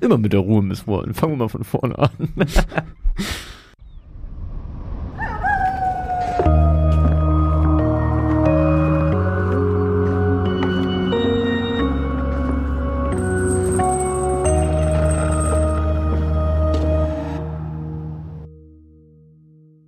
Immer mit der Ruhe misswollen. Fangen wir mal von vorne an.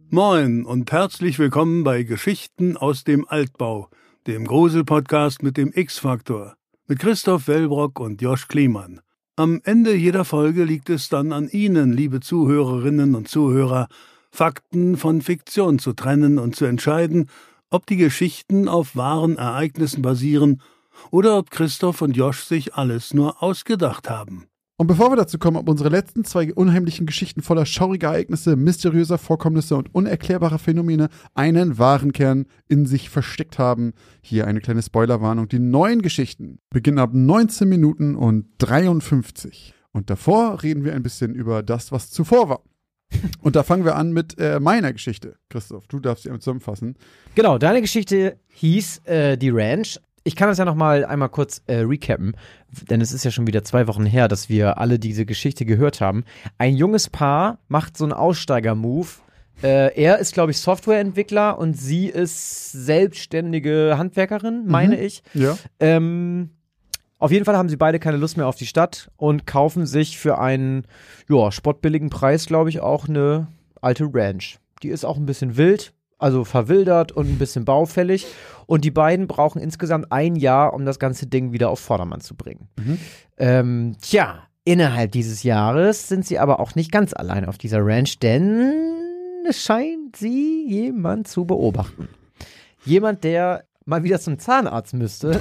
Moin und herzlich willkommen bei Geschichten aus dem Altbau, dem Grusel-Podcast mit dem X-Faktor, mit Christoph Wellbrock und Josch Kliemann. Am Ende jeder Folge liegt es dann an Ihnen, liebe Zuhörerinnen und Zuhörer, Fakten von Fiktion zu trennen und zu entscheiden, ob die Geschichten auf wahren Ereignissen basieren oder ob Christoph und Josch sich alles nur ausgedacht haben. Und bevor wir dazu kommen, ob unsere letzten zwei unheimlichen Geschichten voller schauriger Ereignisse, mysteriöser Vorkommnisse und unerklärbarer Phänomene einen wahren Kern in sich versteckt haben, hier eine kleine Spoilerwarnung. Die neuen Geschichten beginnen ab 19 Minuten und 53. Und davor reden wir ein bisschen über das, was zuvor war. Und da fangen wir an mit äh, meiner Geschichte. Christoph, du darfst sie zusammenfassen. Genau, deine Geschichte hieß äh, Die Ranch. Ich kann das ja noch mal einmal kurz äh, recappen, denn es ist ja schon wieder zwei Wochen her, dass wir alle diese Geschichte gehört haben. Ein junges Paar macht so einen Aussteiger-Move. Äh, er ist, glaube ich, Softwareentwickler und sie ist selbstständige Handwerkerin, meine ich. Ja. Ähm, auf jeden Fall haben sie beide keine Lust mehr auf die Stadt und kaufen sich für einen ja, spottbilligen Preis, glaube ich, auch eine alte Ranch. Die ist auch ein bisschen wild, also verwildert und ein bisschen baufällig. Und die beiden brauchen insgesamt ein Jahr, um das ganze Ding wieder auf Vordermann zu bringen. Mhm. Ähm, tja, innerhalb dieses Jahres sind sie aber auch nicht ganz allein auf dieser Ranch, denn es scheint sie jemand zu beobachten. Jemand, der mal wieder zum Zahnarzt müsste,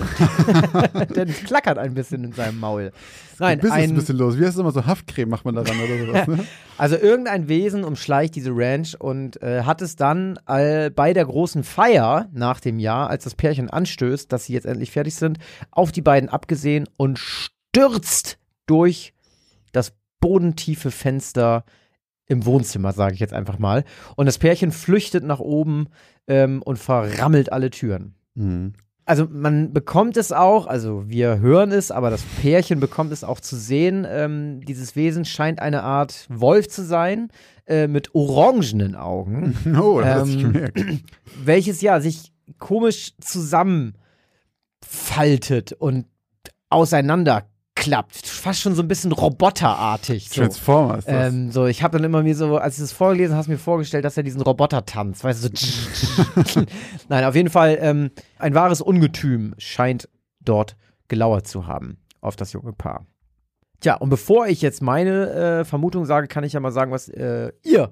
denn es klackert ein bisschen in seinem Maul. Nein, ein, ein bisschen los. Wie heißt es immer so? Haftcreme macht man daran oder sowas, ne? also irgendein Wesen umschleicht diese Ranch und äh, hat es dann äh, bei der großen Feier nach dem Jahr, als das Pärchen anstößt, dass sie jetzt endlich fertig sind, auf die beiden abgesehen und stürzt durch das bodentiefe Fenster im Wohnzimmer, sage ich jetzt einfach mal. Und das Pärchen flüchtet nach oben ähm, und verrammelt alle Türen. Mhm. Also man bekommt es auch, also wir hören es, aber das Pärchen bekommt es auch zu sehen. Ähm, dieses Wesen scheint eine Art Wolf zu sein, äh, mit orangenen Augen, Oh, das Ähm, gemerkt. welches ja sich komisch zusammenfaltet und auseinanderklappt. Fast schon so ein bisschen roboterartig. So. Transformers. Ähm, so, ich habe dann immer mir so, als ich das vorgelesen hast, mir vorgestellt, dass er diesen Roboter tanzt, weißt du, so. Nein, auf jeden Fall, ähm, ein wahres Ungetüm scheint dort gelauert zu haben auf das junge Paar. Tja, und bevor ich jetzt meine äh, Vermutung sage, kann ich ja mal sagen, was äh, ihr,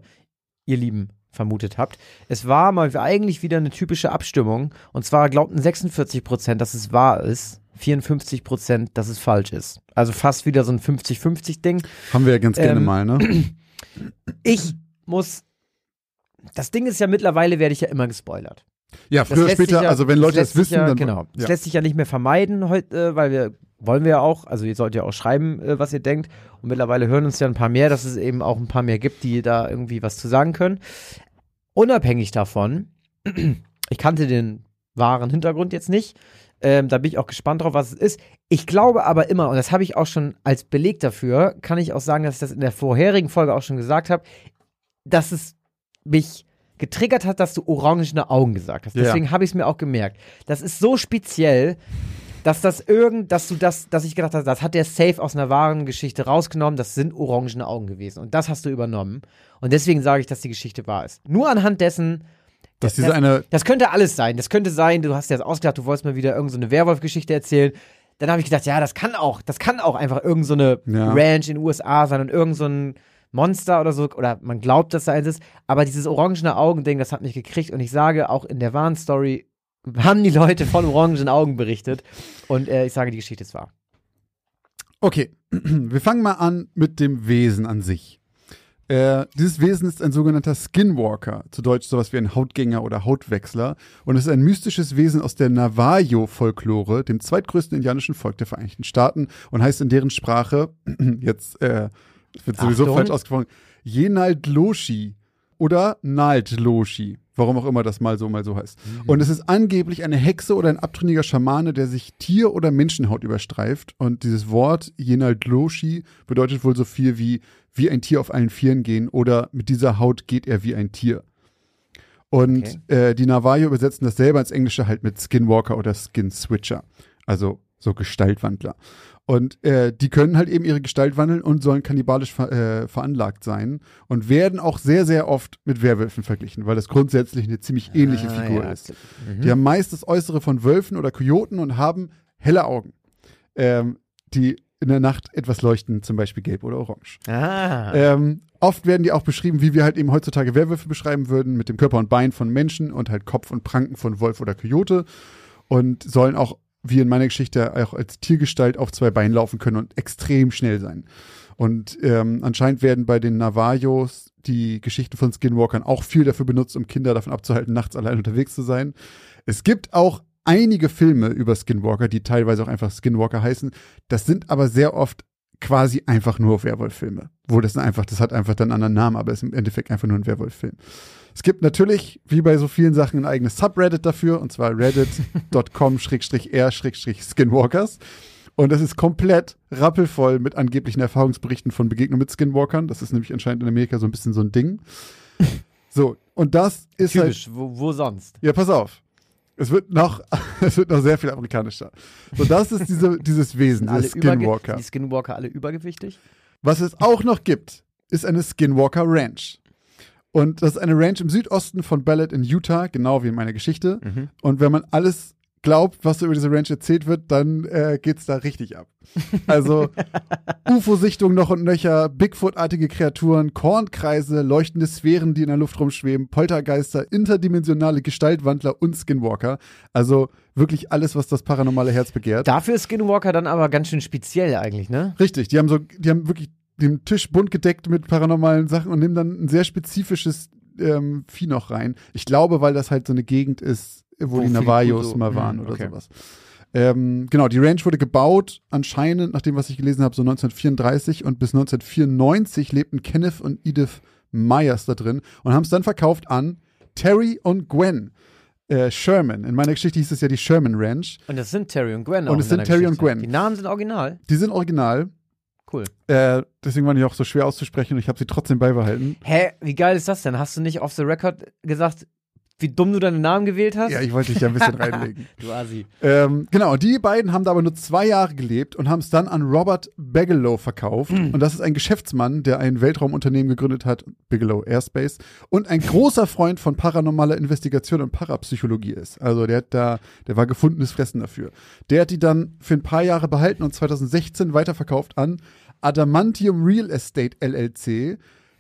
ihr Lieben, vermutet habt. Es war mal eigentlich wieder eine typische Abstimmung. Und zwar glaubten 46 Prozent, dass es wahr ist. 54 Prozent, dass es falsch ist. Also fast wieder so ein 50-50-Ding. Haben wir ja ganz gerne ähm, mal, ne? Ich muss. Das Ding ist ja mittlerweile werde ich ja immer gespoilert. Ja, Das früher später, ja, also wenn Leute das sich wissen, ja, dann. genau. Das Ja. lässt sich ja nicht mehr vermeiden heute, weil wir wollen wir ja auch. Also ihr sollt ja auch schreiben, äh, was ihr denkt. Und mittlerweile hören uns ja ein paar mehr, dass es eben auch ein paar mehr gibt, die da irgendwie was zu sagen können. Unabhängig davon, ich kannte den wahren Hintergrund jetzt nicht. Ähm, da bin ich auch gespannt drauf, was es ist. Ich glaube aber immer, und das habe ich auch schon als Beleg dafür, kann ich auch sagen, dass ich das in der vorherigen Folge auch schon gesagt habe, dass es mich getriggert hat, dass du orangene Augen gesagt hast. Ja. Deswegen habe ich es mir auch gemerkt. Das ist so speziell, dass das irgend, dass du das, dass ich gedacht habe, das hat der Safe aus einer wahren Geschichte rausgenommen, das sind orangene Augen gewesen. Und das hast du übernommen. Und deswegen sage ich, dass die Geschichte wahr ist. Nur anhand dessen, Dass diese eine. das könnte alles sein. Das könnte sein, du hast dir das ausgedacht, du wolltest mal wieder irgendeine so eine Werwolf-Geschichte erzählen. Dann habe ich gedacht, ja, das kann auch, das kann auch einfach irgendeine so eine Ja. Ranch in den USA sein und irgend so ein Monster oder so, oder man glaubt, dass da eins ist. Aber dieses orangene Augending, das hat mich gekriegt. Und ich sage, auch in der wahren Story haben die Leute von orangenen Augen berichtet. Und äh, ich sage, die Geschichte ist wahr. Okay, wir fangen mal an mit dem Wesen an sich. Äh, dieses Wesen ist ein sogenannter Skinwalker, zu Deutsch sowas wie ein Hautgänger oder Hautwechsler, und es ist ein mystisches Wesen aus der Navajo-Folklore, dem zweitgrößten indianischen Volk der Vereinigten Staaten, und heißt in deren Sprache, jetzt äh, wird sowieso Achtung. falsch ausgesprochen, Yenaldloshi oder Naldloshi. Warum auch immer das mal so, mal so heißt. Mhm. Und es ist angeblich eine Hexe oder ein abtrünniger Schamane, der sich Tier- oder Menschenhaut überstreift. Und dieses Wort Yenaldloshi bedeutet wohl so viel wie wie ein Tier auf allen Vieren gehen oder mit dieser Haut geht er wie ein Tier. Und äh, die Navajo übersetzen das selber ins Englische halt mit Skinwalker oder Skin Switcher. Also so Gestaltwandler. Und äh, die können halt eben ihre Gestalt wandeln und sollen kannibalisch ver äh, veranlagt sein und werden auch sehr, sehr oft mit Werwölfen verglichen, weil das grundsätzlich eine ziemlich ähnliche Ah, Figur ja. ist. Mhm. Die haben meist das Äußere von Wölfen oder Kojoten und haben helle Augen, ähm, die in der Nacht etwas leuchten, zum Beispiel gelb oder orange. Ah. Ähm, oft werden die auch beschrieben, wie wir halt eben heutzutage Werwölfe beschreiben würden, mit dem Körper und Bein von Menschen und halt Kopf und Pranken von Wolf oder Kojote und sollen auch, wie in meiner Geschichte, auch als Tiergestalt auf zwei Beinen laufen können und extrem schnell sein. Und ähm, anscheinend werden bei den Navajos die Geschichten von Skinwalkern auch viel dafür benutzt, um Kinder davon abzuhalten, nachts allein unterwegs zu sein. Es gibt auch einige Filme über Skinwalker, die teilweise auch einfach Skinwalker heißen. Das sind aber sehr oft quasi einfach nur Werwolf-Filme. Wo das einfach, das hat einfach dann einen anderen Namen, aber ist im Endeffekt einfach nur ein Werwolf-Film. Es gibt natürlich, wie bei so vielen Sachen, ein eigenes Subreddit dafür, und zwar reddit.com-r-skinwalkers. Und das ist komplett rappelvoll mit angeblichen Erfahrungsberichten von Begegnungen mit Skinwalkern. Das ist nämlich anscheinend in Amerika so ein bisschen so ein Ding. So, und das ist halt Typisch, wo, wo sonst? ja, pass auf. Es wird noch, es wird noch sehr viel amerikanischer. So, das ist diese, dieses Wesen, überge- Skinwalker. Die Skinwalker alle übergewichtig? Was es auch noch gibt, ist eine Skinwalker Ranch. Und das ist eine Ranch im Südosten von Ballard in Utah, genau wie in meiner Geschichte. Mhm. Und wenn man alles glaubt, was über diese Ranch erzählt wird, dann äh, geht's da richtig ab. Also UFO-Sichtung noch und nöcher, Bigfoot-artige Kreaturen, Kornkreise, leuchtende Sphären, die in der Luft rumschweben, Poltergeister, interdimensionale Gestaltwandler und Skinwalker. Also wirklich alles, was das paranormale Herz begehrt. Dafür ist Skinwalker dann aber ganz schön speziell eigentlich, ne? Richtig, die haben so, die haben wirklich den Tisch bunt gedeckt mit paranormalen Sachen und nehmen dann ein sehr spezifisches ähm, Vieh noch rein. Ich glaube, weil das halt so eine Gegend ist, wo, Wo die Navajos mal waren Hm, oder okay. sowas. Ähm, genau, die Ranch wurde gebaut, anscheinend, nach dem, was ich gelesen habe, so 1934 und bis 1994 lebten Kenneth und Edith Myers da drin und haben es dann verkauft an Terry und Gwen äh, Sherman. In meiner Geschichte hieß es ja die Sherman Ranch. Und das sind Terry und Gwen. Und es in sind Terry und Geschichte. Gwen. Die Namen sind original. Die sind original. Cool. Äh, deswegen waren die auch so schwer auszusprechen und ich habe sie trotzdem beibehalten. Hä, wie geil ist das denn? Hast du nicht off the record gesagt, wie dumm du deinen Namen gewählt hast? Ja, ich wollte dich ja ein bisschen reinlegen. du Asi. Ähm, genau, die beiden haben da aber nur zwei Jahre gelebt und haben es dann an Robert Bigelow verkauft. Und das ist ein Geschäftsmann, der ein Weltraumunternehmen gegründet hat, Bigelow Airspace, und ein großer Freund von paranormaler Investigation und Parapsychologie ist. Also der hat da, der war gefundenes Fressen dafür. Der hat die dann für ein paar Jahre behalten und 2016 weiterverkauft an Adamantium Real Estate LLC.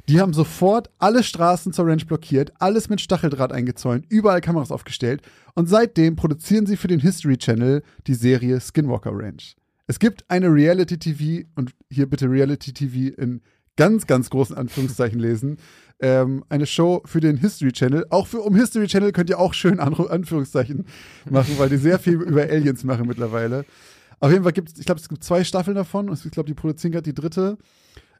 Die haben sofort alle Straßen zur Ranch blockiert, alles mit Stacheldraht eingezäunt, überall Kameras aufgestellt und seitdem produzieren sie für den History Channel die Serie Skinwalker Ranch. Es gibt eine Reality TV und hier bitte Reality TV in ganz, ganz großen Anführungszeichen lesen. Ähm, eine Show für den History Channel. Auch für um History Channel könnt ihr auch schön Anru Anführungszeichen machen, weil die sehr viel über Aliens machen mittlerweile. Auf jeden Fall gibt es, ich glaube, es gibt zwei Staffeln davon. und Ich glaube, die produzieren gerade die dritte.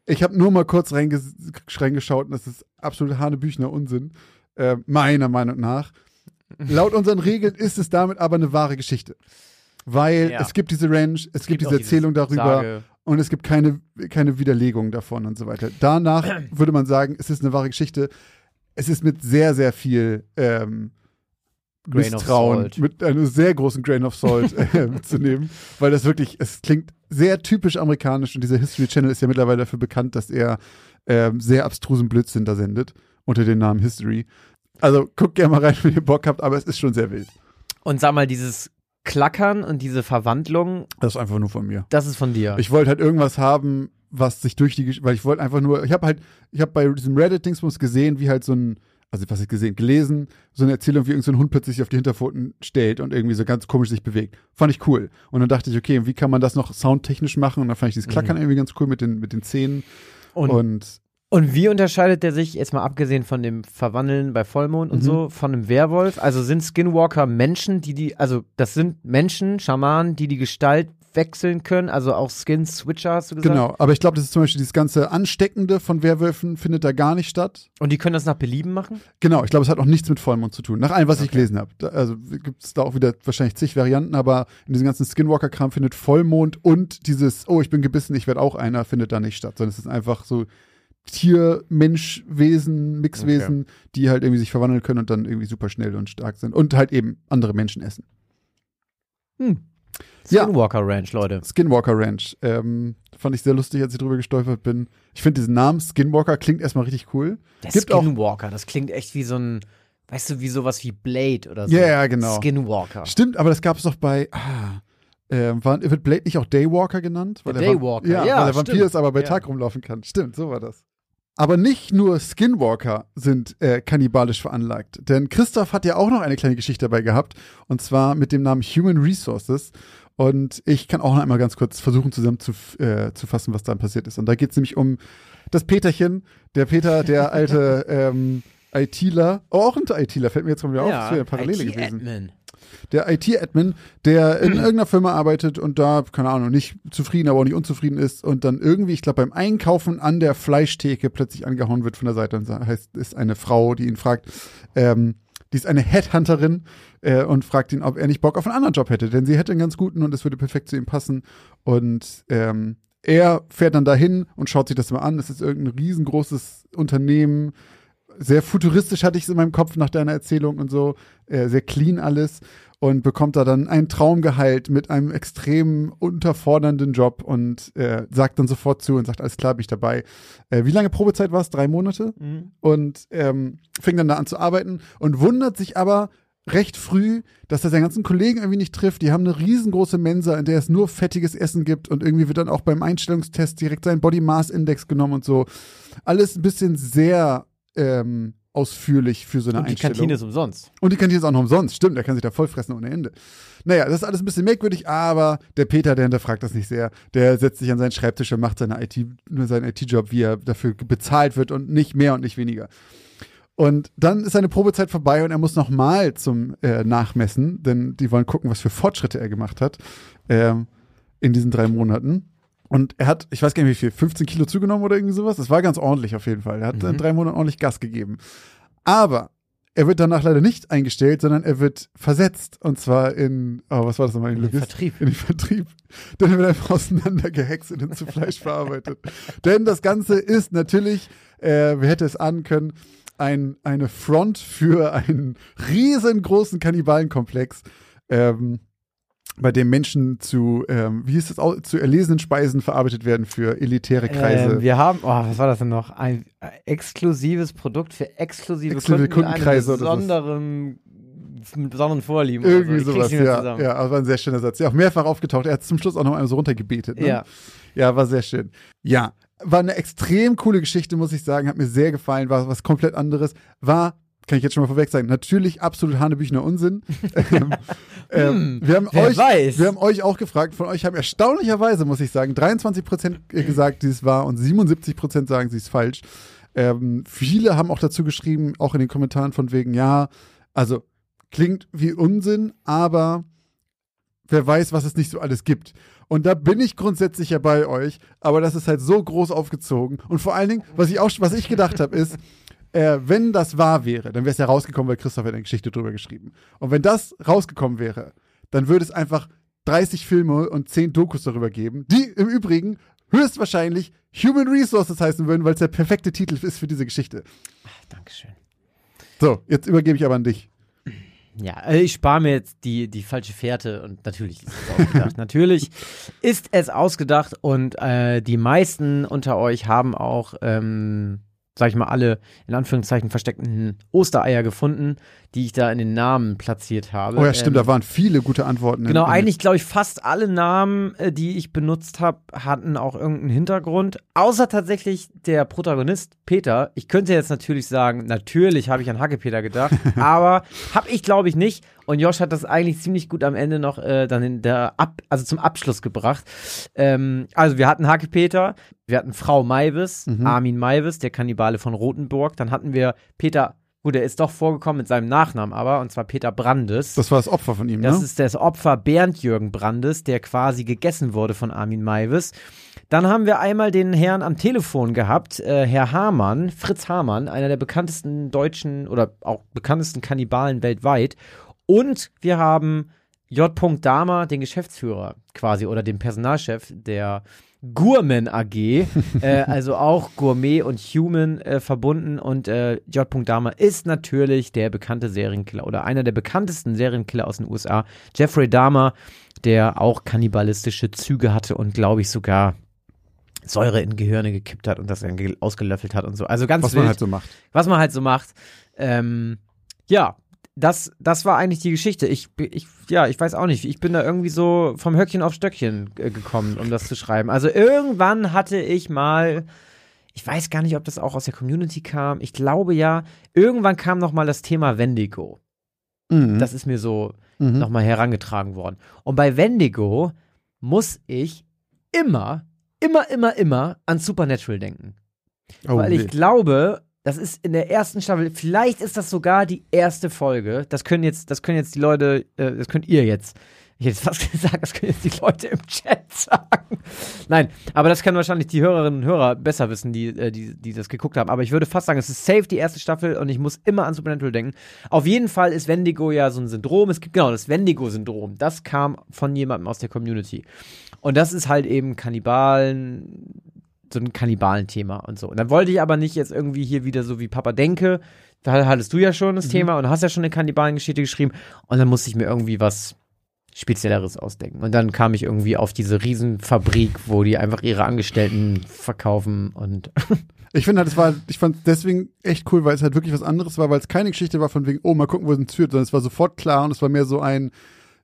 Ich habe nur mal kurz reinges reingeschaut und das ist absolut hanebüchner Unsinn. Äh, meiner Meinung nach. Laut unseren Regeln ist es damit aber eine wahre Geschichte. Weil Ja. es gibt diese Ranch, es, gibt, auch diese Erzählung darüber Sage- und es gibt keine, keine Widerlegung davon und so weiter. Danach würde man sagen, es ist eine wahre Geschichte. Es ist mit sehr, sehr viel ähm, Grain of Misstrauen, salt. mit einem sehr großen Grain of Salt äh, zu nehmen, weil das wirklich, es klingt sehr typisch amerikanisch und dieser History Channel ist ja mittlerweile dafür bekannt, dass er ähm, sehr abstrusen Blödsinn da sendet unter dem Namen History. Also guckt gerne mal rein, wenn ihr Bock habt, aber es ist schon sehr wild. Und sag mal, dieses Klackern und diese Verwandlung, Das ist einfach nur von mir. das ist von dir. Ich wollte halt irgendwas haben, was sich durch die, weil ich wollte einfach nur, ich habe halt, ich habe bei diesem Reddit-Dingsbums gesehen, wie halt so ein, also was ich gesehen, gelesen, so eine Erzählung, wie irgendein so Hund plötzlich sich auf die Hinterpfoten stellt und irgendwie so ganz komisch sich bewegt. Fand ich cool. Und dann dachte ich, okay, wie kann man das noch soundtechnisch machen? Und dann fand ich dieses Klackern irgendwie ganz cool mit den, mit den Zähnen. und, Und, und wie unterscheidet der sich, jetzt mal abgesehen von dem Verwandeln bei Vollmond und Mhm. so, von einem Werwolf? Also sind Skinwalker Menschen, die die, also das sind Menschen, Schamanen, die die Gestalt wechseln können, also auch Skin-Switcher, hast du gesagt? Genau, aber ich glaube, das ist zum Beispiel dieses ganze Ansteckende von Werwölfen findet da gar nicht statt. Und die können das nach Belieben machen? Genau, ich glaube, es hat auch nichts mit Vollmond zu tun. Nach allem, was ich gelesen habe. Also gibt es da auch wieder wahrscheinlich zig Varianten, aber in diesem ganzen Skinwalker-Kram findet Vollmond und dieses, oh, ich bin gebissen, ich werde auch einer, findet da nicht statt, sondern es ist einfach so Tier, Mensch, Wesen, Mixwesen, die halt irgendwie sich verwandeln können und dann irgendwie super schnell und stark sind und halt eben andere Menschen essen. Hm. Ja. Skinwalker Ranch, Leute. Skinwalker Ranch. Ähm, fand ich sehr lustig, als ich drüber gestolpert bin. Ich finde diesen Namen Skinwalker klingt erstmal richtig cool. Der Gibt auch- Skinwalker, das klingt echt wie so ein, weißt du, wie sowas wie Blade oder so. Ja, ja, genau. Skinwalker. Stimmt, aber das gab es doch bei. Ah, äh, war, wird Blade nicht auch Daywalker genannt? Der Vamp- Daywalker, ja, ja, weil er Vampir ist, aber bei Ja. Tag rumlaufen kann. Stimmt, so war das. Aber nicht nur Skinwalker sind äh, kannibalisch veranlagt. Denn Christoph hat ja auch noch eine kleine Geschichte dabei gehabt. Und zwar mit dem Namen Human Resources. Und ich kann auch noch einmal ganz kurz versuchen zusammenzufassen, äh, zu fassen, was dann passiert ist. Und da geht es nämlich um das Peterchen. Der Peter, der alte ähm, ITler. Oh, auch ein ITler, fällt mir jetzt mal wieder auf. Das wäre eine Parallele gewesen IT-Admin. der IT-Admin, der in irgendeiner Firma arbeitet und da, keine Ahnung, nicht zufrieden, aber auch nicht unzufrieden ist und dann irgendwie, ich glaube, beim Einkaufen an der Fleischtheke plötzlich angehauen wird von der Seite. Und heißt, ist eine Frau, die ihn fragt, ähm, die ist eine Headhunterin äh, und fragt ihn, ob er nicht Bock auf einen anderen Job hätte, denn sie hätte einen ganz guten und es würde perfekt zu ihm passen. Und ähm, er fährt dann dahin und schaut sich das mal an. Es ist irgendein riesengroßes Unternehmen, sehr futuristisch hatte ich es in meinem Kopf nach deiner Erzählung und so, äh, sehr clean alles und bekommt da dann ein Traumgehalt mit einem extrem unterfordernden Job und äh, sagt dann sofort zu und sagt, alles klar, bin ich dabei. Äh, wie lange Probezeit war es? Drei Monate? Mhm. Und ähm, fängt dann da an zu arbeiten und wundert sich aber recht früh, dass er seinen ganzen Kollegen irgendwie nicht trifft. Die haben eine riesengroße Mensa, in der es nur fettiges Essen gibt und irgendwie wird dann auch beim Einstellungstest direkt sein Body Mass Index genommen und so. Alles ein bisschen sehr ähm, ausführlich für so eine Und die Einstellung. Kantine ist umsonst. Und die Kantine ist auch noch umsonst. Stimmt, der kann sich da voll fressen ohne Ende. Naja, das ist alles ein bisschen merkwürdig, aber der Peter, der hinterfragt das nicht sehr. Der setzt sich an seinen Schreibtisch und macht seine IT, seinen IT-Job, wie er dafür bezahlt wird und nicht mehr und nicht weniger. Und dann ist seine Probezeit vorbei und er muss nochmal zum äh, Nachmessen, denn die wollen gucken, was für Fortschritte er gemacht hat ähm, in diesen drei Monaten. Und er hat, ich weiß gar nicht wie viel, 15 Kilo zugenommen oder irgendwie sowas. Das war ganz ordentlich auf jeden Fall. Er hat in Mhm. drei Monaten ordentlich Gas gegeben. Aber er wird danach leider nicht eingestellt, sondern er wird versetzt. Und zwar in, oh, was war das nochmal? In den Logist- Vertrieb. In den Vertrieb. Denn er wird einfach auseinandergehext und zu Fleisch verarbeitet. Denn das Ganze ist natürlich, äh, wer hätte es ahnen können, ein, eine Front für einen riesengroßen Kannibalenkomplex. Ähm, bei dem Menschen zu, ähm, wie hieß das, zu erlesenen Speisen verarbeitet werden für elitäre Kreise. Ähm, wir haben, oh, was war das denn noch? Ein äh, exklusives Produkt für exklusive, Exklusive Kunden mit Kundenkreise so. besonderen, mit besonderen Vorlieben. Irgendwie oder so. Sowas, ja. zusammen. Ja, aber war ein sehr schöner Satz. Ja, auch mehrfach aufgetaucht. Er hat zum Schluss auch noch einmal so runtergebetet. Ne? Ja. Ja, war sehr schön. Ja, war eine extrem coole Geschichte, muss ich sagen. Hat mir sehr gefallen. War was komplett anderes. War, kann ich jetzt schon mal vorweg sagen, natürlich absolut hanebüchener Unsinn. ähm, ähm, wir, haben Hm, wer euch, weiß. wir haben euch auch gefragt. Von euch haben erstaunlicherweise, muss ich sagen, 23 Prozent gesagt, sie ist wahr und 77 Prozent sagen, sie ist falsch. Ähm, viele haben auch dazu geschrieben, auch in den Kommentaren von wegen, ja, also klingt wie Unsinn, aber wer weiß, was es nicht so alles gibt. Und da bin ich grundsätzlich ja bei euch, aber das ist halt so groß aufgezogen. Und vor allen Dingen, was ich auch, was ich gedacht habe, ist, äh, wenn das wahr wäre, dann wäre es ja rausgekommen, weil Christoph hat eine Geschichte drüber geschrieben. Und wenn das rausgekommen wäre, dann würde es einfach 30 Filme und 10 Dokus darüber geben, die im Übrigen höchstwahrscheinlich Human Resources heißen würden, weil es der perfekte Titel ist für diese Geschichte. Dankeschön. So, jetzt übergebe ich aber an dich. Ja, äh, ich spare mir jetzt die, die falsche Fährte und natürlich ist es ausgedacht. natürlich ist es ausgedacht und äh, die meisten unter euch haben auch, ähm, sag ich mal, alle in Anführungszeichen versteckten Ostereier gefunden, die ich da in den Namen platziert habe. Oh ja, stimmt, Ähm, da waren viele gute Antworten. in- Genau, in- eigentlich glaube ich, fast alle Namen, äh, die ich benutzt habe, hatten auch irgendeinen Hintergrund. Außer tatsächlich der Protagonist Peter. Ich könnte jetzt natürlich sagen, natürlich habe ich an Hackepeter gedacht, aber habe ich glaube ich nicht. Und Josh hat das eigentlich ziemlich gut am Ende noch äh, dann in der Ab also zum Abschluss gebracht. Ähm, also wir hatten Hackepeter, wir hatten Frau Maivis, Mhm. Armin Maivis, der Kannibale von Rothenburg. Dann hatten wir Peter Gut, er ist doch vorgekommen mit seinem Nachnamen aber, und zwar Peter Brandes. Das war das Opfer von ihm, Das ne? ist das Opfer Bernd Jürgen Brandes, der quasi gegessen wurde von Armin Maivis. Dann haben wir einmal den Herrn am Telefon gehabt, äh, Herr Hamann, Fritz Hamann, einer der bekanntesten deutschen oder auch bekanntesten Kannibalen weltweit. Und wir haben J. Dahmer, den Geschäftsführer quasi oder den Personalchef der Gourmet AG, äh, also auch Gourmet und Human äh, verbunden. Und äh, J. Dahmer ist natürlich der bekannte Serienkiller oder einer der bekanntesten Serienkiller aus den USA, Jeffrey Dahmer, der auch kannibalistische Züge hatte und glaube ich sogar Säure in Gehirne gekippt hat und das ausgelöffelt hat und so. Also ganz Was wild man halt so macht. was man halt so macht. Ähm, ja, das, das war eigentlich die Geschichte. Ich, ich, ja, ich weiß auch nicht. Ich bin da irgendwie so vom Höckchen auf Stöckchen äh, gekommen, um das zu schreiben. Also irgendwann hatte ich mal, ich weiß gar nicht, ob das auch aus der Community kam. Ich glaube ja, irgendwann kam noch mal das Thema Wendigo. Mhm. Das ist mir so mhm. noch mal herangetragen worden. Und bei Wendigo muss ich immer, immer, immer, immer an Supernatural denken. oh, Weil ich nee. glaube, das ist in der ersten Staffel, vielleicht ist das sogar die erste Folge. Das können jetzt, das können jetzt die Leute, äh, das könnt ihr jetzt. Ich hätte fast gesagt, das können jetzt die Leute im Chat sagen. Nein, aber das können wahrscheinlich die Hörerinnen und Hörer besser wissen, die, äh, die, die das geguckt haben. Aber ich würde fast sagen, es ist safe die erste Staffel und ich muss immer an Supernatural denken. Auf jeden Fall ist Wendigo ja so ein Syndrom. Es gibt genau das Wendigo-Syndrom. Das kam von jemandem aus der Community. Und das ist halt eben Kannibalen, so ein Kannibalenthema und so. Und dann wollte ich aber nicht jetzt irgendwie hier wieder so wie Papa denke. Da hattest du ja schon das Thema und hast ja schon eine Kannibalengeschichte geschrieben. Und dann musste ich mir irgendwie was Spezielleres ausdenken. Und dann kam ich irgendwie auf diese Riesenfabrik, wo die einfach ihre Angestellten verkaufen und Ich finde halt, es war, ich fand deswegen echt cool, weil es halt wirklich was anderes war, weil es keine Geschichte war von wegen, oh, mal gucken, wo es uns führt, sondern es war sofort klar und es war mehr so ein,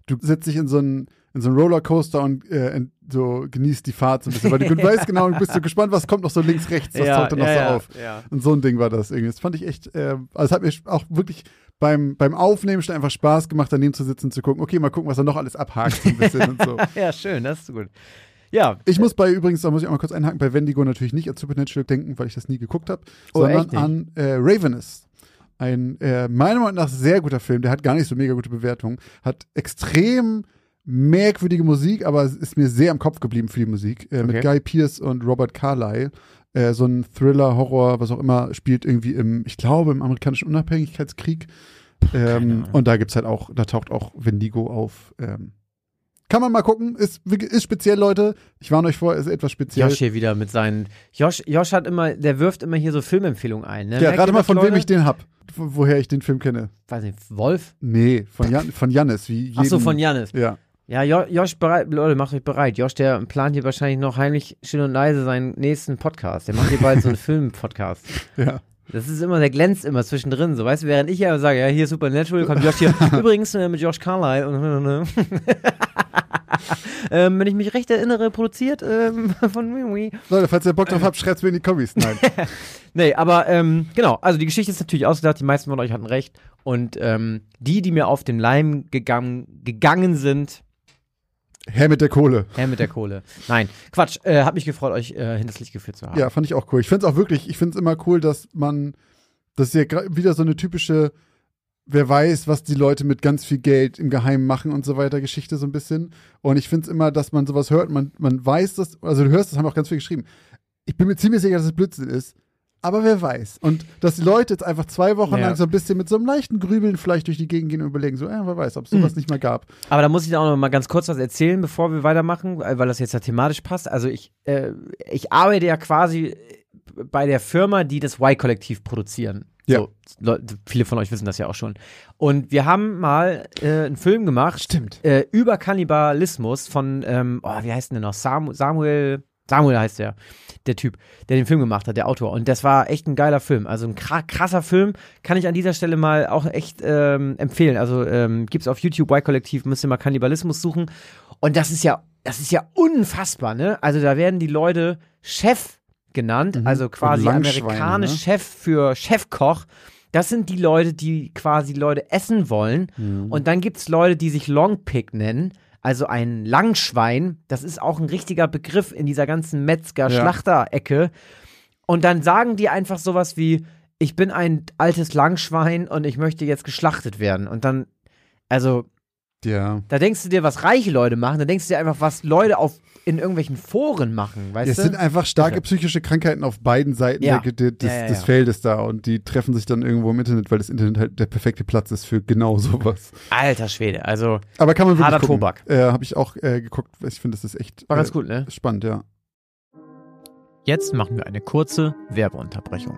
du setzt dich in so einen, in so einen Rollercoaster und äh, so genießt die Fahrt so ein bisschen, weil du weißt genau und bist so gespannt, was kommt noch so links, rechts, was taucht dann noch so auf. Ja. Und so ein Ding war das irgendwie. Das fand ich echt, äh, also es hat mir auch wirklich beim, beim Aufnehmen schon einfach Spaß gemacht, daneben zu sitzen und zu gucken, okay, mal gucken, was er noch alles abhakt so ein bisschen und so. ja, schön, das ist gut. Ja, Ich muss bei übrigens, da muss ich auch mal kurz einhaken, bei Wendigo natürlich nicht an Supernatural denken, weil ich das nie geguckt habe, Oh, sondern an äh, Ravenous. Ein äh, meiner Meinung nach sehr guter Film, der hat gar nicht so mega gute Bewertungen, hat extrem merkwürdige Musik, aber es ist mir sehr im Kopf geblieben für die Musik. Äh, Mit Okay. Guy Pearce und Robert Carlyle. Äh, so ein Thriller, Horror, was auch immer, spielt irgendwie im, ich glaube, im amerikanischen Unabhängigkeitskrieg. Ähm, und da gibt's halt auch, da taucht auch Wendigo auf. Ähm, kann man mal gucken, ist, ist speziell, Leute. Ich warne euch vor, ist etwas speziell. Josh hier wieder mit seinen. Josh, Josh hat immer, der wirft immer hier so Filmempfehlungen ein. Ne? Ja, gerade mal von wem Leute? ich den hab, wo- woher ich den Film kenne. Weiß nicht, Wolf? Nee, von, Jan, von Jannis. Wie jeden, Ach so, von Janis. Ja. Ja, Jo- Josh, bereit, Leute, macht euch bereit. Josh, der plant hier wahrscheinlich noch heimlich still und leise seinen nächsten Podcast. Der macht hier bald so einen Film-Podcast. Ja. Das ist immer, der glänzt immer zwischendrin, so, weißt du, während ich ja sage, ja, hier Supernatural, kommt Josh hier, übrigens äh, mit Josh Carlyle und ähm, wenn ich mich recht erinnere, produziert ähm, von Mimi. Leute, falls ihr Bock drauf habt, schreibt's mir in die Kommis. Nein. Nee, aber ähm, genau, also die Geschichte ist natürlich ausgedacht, die meisten von euch hatten recht. Und ähm, die, die mir auf den Leim gegangen, gegangen sind, Herr mit der Kohle. her mit der Kohle. Nein, Quatsch, äh, hat mich gefreut, euch äh, hinters Licht geführt zu haben. Ja, fand ich auch cool. Ich finde es auch wirklich, ich finde es immer cool, dass man, das ist ja wieder so eine typische, wer weiß, was die Leute mit ganz viel Geld im Geheimen machen und so weiter, Geschichte so ein bisschen. Und ich finde es immer, dass man sowas hört, man, man weiß das, also du hörst, das haben auch ganz viel geschrieben. Ich bin mir ziemlich sicher, dass es Blödsinn ist. Aber wer weiß. Und dass die Leute jetzt einfach zwei Wochen Ja. lang so ein bisschen mit so einem leichten Grübeln vielleicht durch die Gegend gehen und überlegen, so, ja, wer weiß, ob es sowas nicht mehr gab. Aber da muss ich auch noch mal ganz kurz was erzählen, bevor wir weitermachen, weil weil das jetzt ja thematisch passt. Also ich, äh, ich arbeite ja quasi bei der Firma, die das Y-Kollektiv produzieren. Ja. So, Leute, viele von euch wissen das ja auch schon. Und wir haben mal äh, einen Film gemacht. Stimmt. Äh, über Kannibalismus von, ähm, oh, wie heißt denn der noch? Samu Samuel, Samuel heißt der, der Typ, der den Film gemacht hat, der Autor. Und das war echt ein geiler Film. Also ein kra- krasser Film. Kann ich an dieser Stelle mal auch echt ähm, empfehlen. Also ähm, gibt's auf YouTube Y-Kollektiv, müsst ihr mal Kannibalismus suchen. Und das ist ja, das ist ja unfassbar, ne? Also da werden die Leute Chef genannt, Mhm. also quasi amerikanisch ne? Chef für Chefkoch. Das sind die Leute, die quasi Leute essen wollen. Mhm. Und dann gibt's Leute, die sich Longpig nennen. Also ein Langschwein. Das ist auch ein richtiger Begriff in dieser ganzen Metzger-Schlachter-Ecke. Und dann sagen die einfach sowas wie, ich bin ein altes Langschwein und ich möchte jetzt geschlachtet werden. Und dann, also, Ja. da denkst du dir, was reiche Leute machen, da denkst du dir einfach, was Leute auf, in irgendwelchen Foren machen, weißt Es du? sind einfach starke Bitte. psychische Krankheiten auf beiden Seiten Ja. der, des, Ja, ja, des. Feldes da und die treffen sich dann irgendwo im Internet, weil das Internet halt der perfekte Platz ist für genau sowas. Alter Schwede, also, Aber kann man wirklich Harter gucken. Tobak. Äh, Habe ich auch äh, geguckt. Ich finde, das ist echt war ganz äh, gut, ne? spannend, ja. Jetzt machen wir eine kurze Werbeunterbrechung.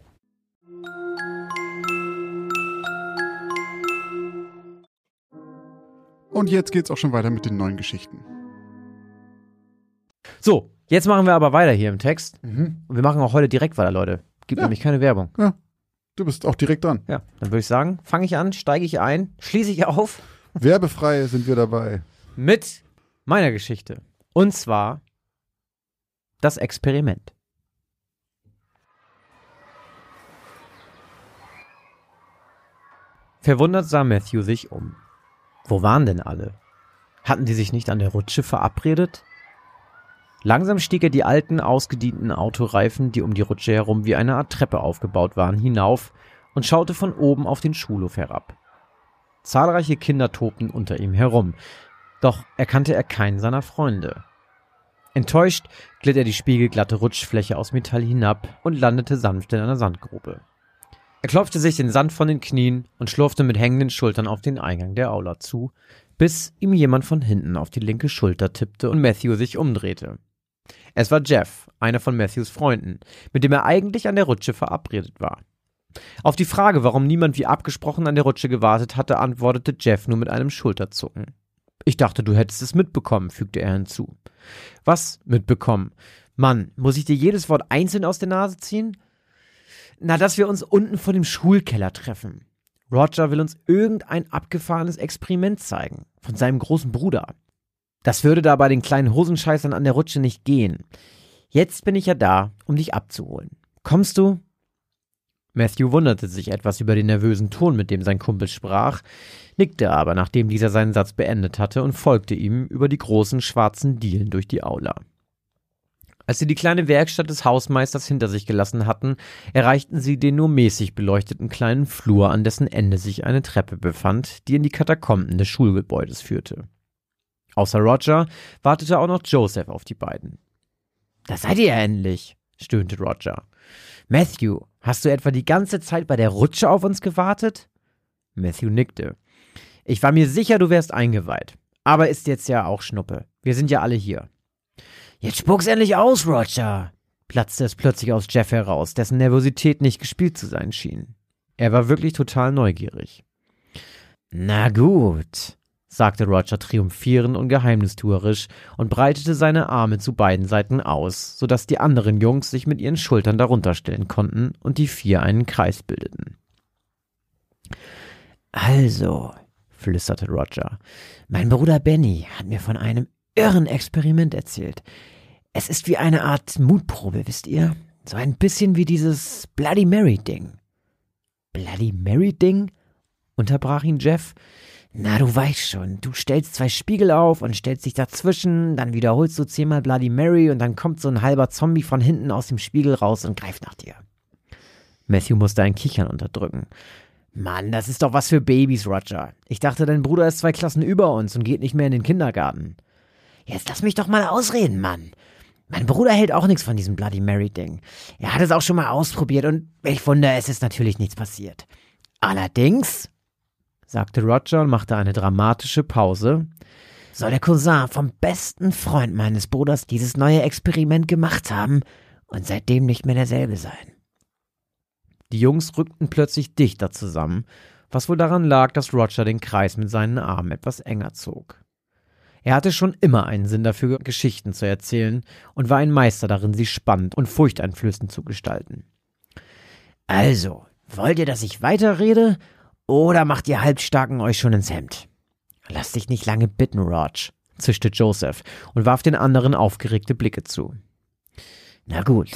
Und jetzt geht's auch schon weiter mit den neuen Geschichten. So, jetzt machen wir aber weiter hier im Text. Mhm. Und wir machen auch heute direkt weiter, Leute. Gibt Ja. nämlich keine Werbung. Du bist auch direkt dran. Ja, dann würde ich sagen, fange ich an, steige ich ein, schließe ich auf Werbefrei sind wir dabei. mit meiner Geschichte. Und zwar das Experiment. Verwundert sah Matthew sich um. Wo waren denn alle? Hatten die sich nicht an der Rutsche verabredet? Langsam stieg er die alten, ausgedienten Autoreifen, die um die Rutsche herum wie eine Art Treppe aufgebaut waren, hinauf und schaute von oben auf den Schulhof herab. Zahlreiche Kinder tobten unter ihm herum, doch erkannte er keinen seiner Freunde. Enttäuscht glitt er die spiegelglatte Rutschfläche aus Metall hinab und landete sanft in einer Sandgrube. Er klopfte sich den Sand von den Knien und schlurfte mit hängenden Schultern auf den Eingang der Aula zu, bis ihm jemand von hinten auf die linke Schulter tippte und Matthew sich umdrehte. Es war Jeff, einer von Matthews Freunden, mit dem er eigentlich an der Rutsche verabredet war. Auf die Frage, warum niemand wie abgesprochen an der Rutsche gewartet hatte, antwortete Jeff nur mit einem Schulterzucken. Ich dachte, du hättest es mitbekommen, fügte er hinzu. Was mitbekommen? Mann, muss ich dir jedes Wort einzeln aus der Nase ziehen? Na, dass wir uns unten vor dem Schulkeller treffen. Roger will uns irgendein abgefahrenes Experiment zeigen. Von seinem großen Bruder. Das würde da bei den kleinen Hosenscheißern an der Rutsche nicht gehen. Jetzt bin ich ja da, um dich abzuholen. Kommst du? Matthew wunderte sich etwas über den nervösen Ton, mit dem sein Kumpel sprach, nickte aber, nachdem dieser seinen Satz beendet hatte, und folgte ihm über die großen schwarzen Dielen durch die Aula. Als sie die kleine Werkstatt des Hausmeisters hinter sich gelassen hatten, erreichten sie den nur mäßig beleuchteten kleinen Flur, an dessen Ende sich eine Treppe befand, die in die Katakomben des Schulgebäudes führte. Außer Roger wartete auch noch Joseph auf die beiden. Da seid ihr endlich, stöhnte Roger. Matthew, hast du etwa die ganze Zeit bei der Rutsche auf uns gewartet? Matthew nickte. Ich war mir sicher, du wärst eingeweiht. Aber ist jetzt ja auch Schnuppe. Wir sind ja alle hier. Jetzt spuck's endlich aus, Roger, platzte es plötzlich aus Jeff heraus, dessen Nervosität nicht gespielt zu sein schien. Er war wirklich total neugierig. Na gut, sagte Roger triumphierend und geheimnistuerisch und breitete seine Arme zu beiden Seiten aus, so dass die anderen Jungs sich mit ihren Schultern darunter stellen konnten und die vier einen Kreis bildeten. Also, flüsterte Roger, mein Bruder Benny hat mir von einem irren Experiment erzählt. Es ist wie eine Art Mutprobe, wisst ihr? So ein bisschen wie dieses Bloody Mary-Ding. Bloody Mary-Ding? unterbrach ihn Jeff. Na, du weißt schon, du stellst zwei Spiegel auf und stellst dich dazwischen, dann wiederholst du zehnmal Bloody Mary und dann kommt so ein halber Zombie von hinten aus dem Spiegel raus und greift nach dir. Matthew musste ein Kichern unterdrücken. Mann, das ist doch was für Babys, Roger. Ich dachte, dein Bruder ist zwei Klassen über uns und geht nicht mehr in den Kindergarten. Jetzt lass mich doch mal ausreden, Mann. Mein Bruder hält auch nichts von diesem Bloody Mary-Ding. Er hat es auch schon mal ausprobiert und ich wundere, es ist natürlich nichts passiert. Allerdings, sagte Roger und machte eine dramatische Pause, soll der Cousin vom besten Freund meines Bruders dieses neue Experiment gemacht haben und seitdem nicht mehr derselbe sein. Die Jungs rückten plötzlich dichter zusammen, was wohl daran lag, dass Roger den Kreis mit seinen Armen etwas enger zog. Er hatte schon immer einen Sinn dafür, Geschichten zu erzählen und war ein Meister darin, sie spannend und furchteinflößend zu gestalten. Also, wollt ihr, dass ich weiterrede oder macht ihr Halbstarken euch schon ins Hemd? Lass dich nicht lange bitten, Rog, zischte Joseph und warf den anderen aufgeregte Blicke zu. Na gut,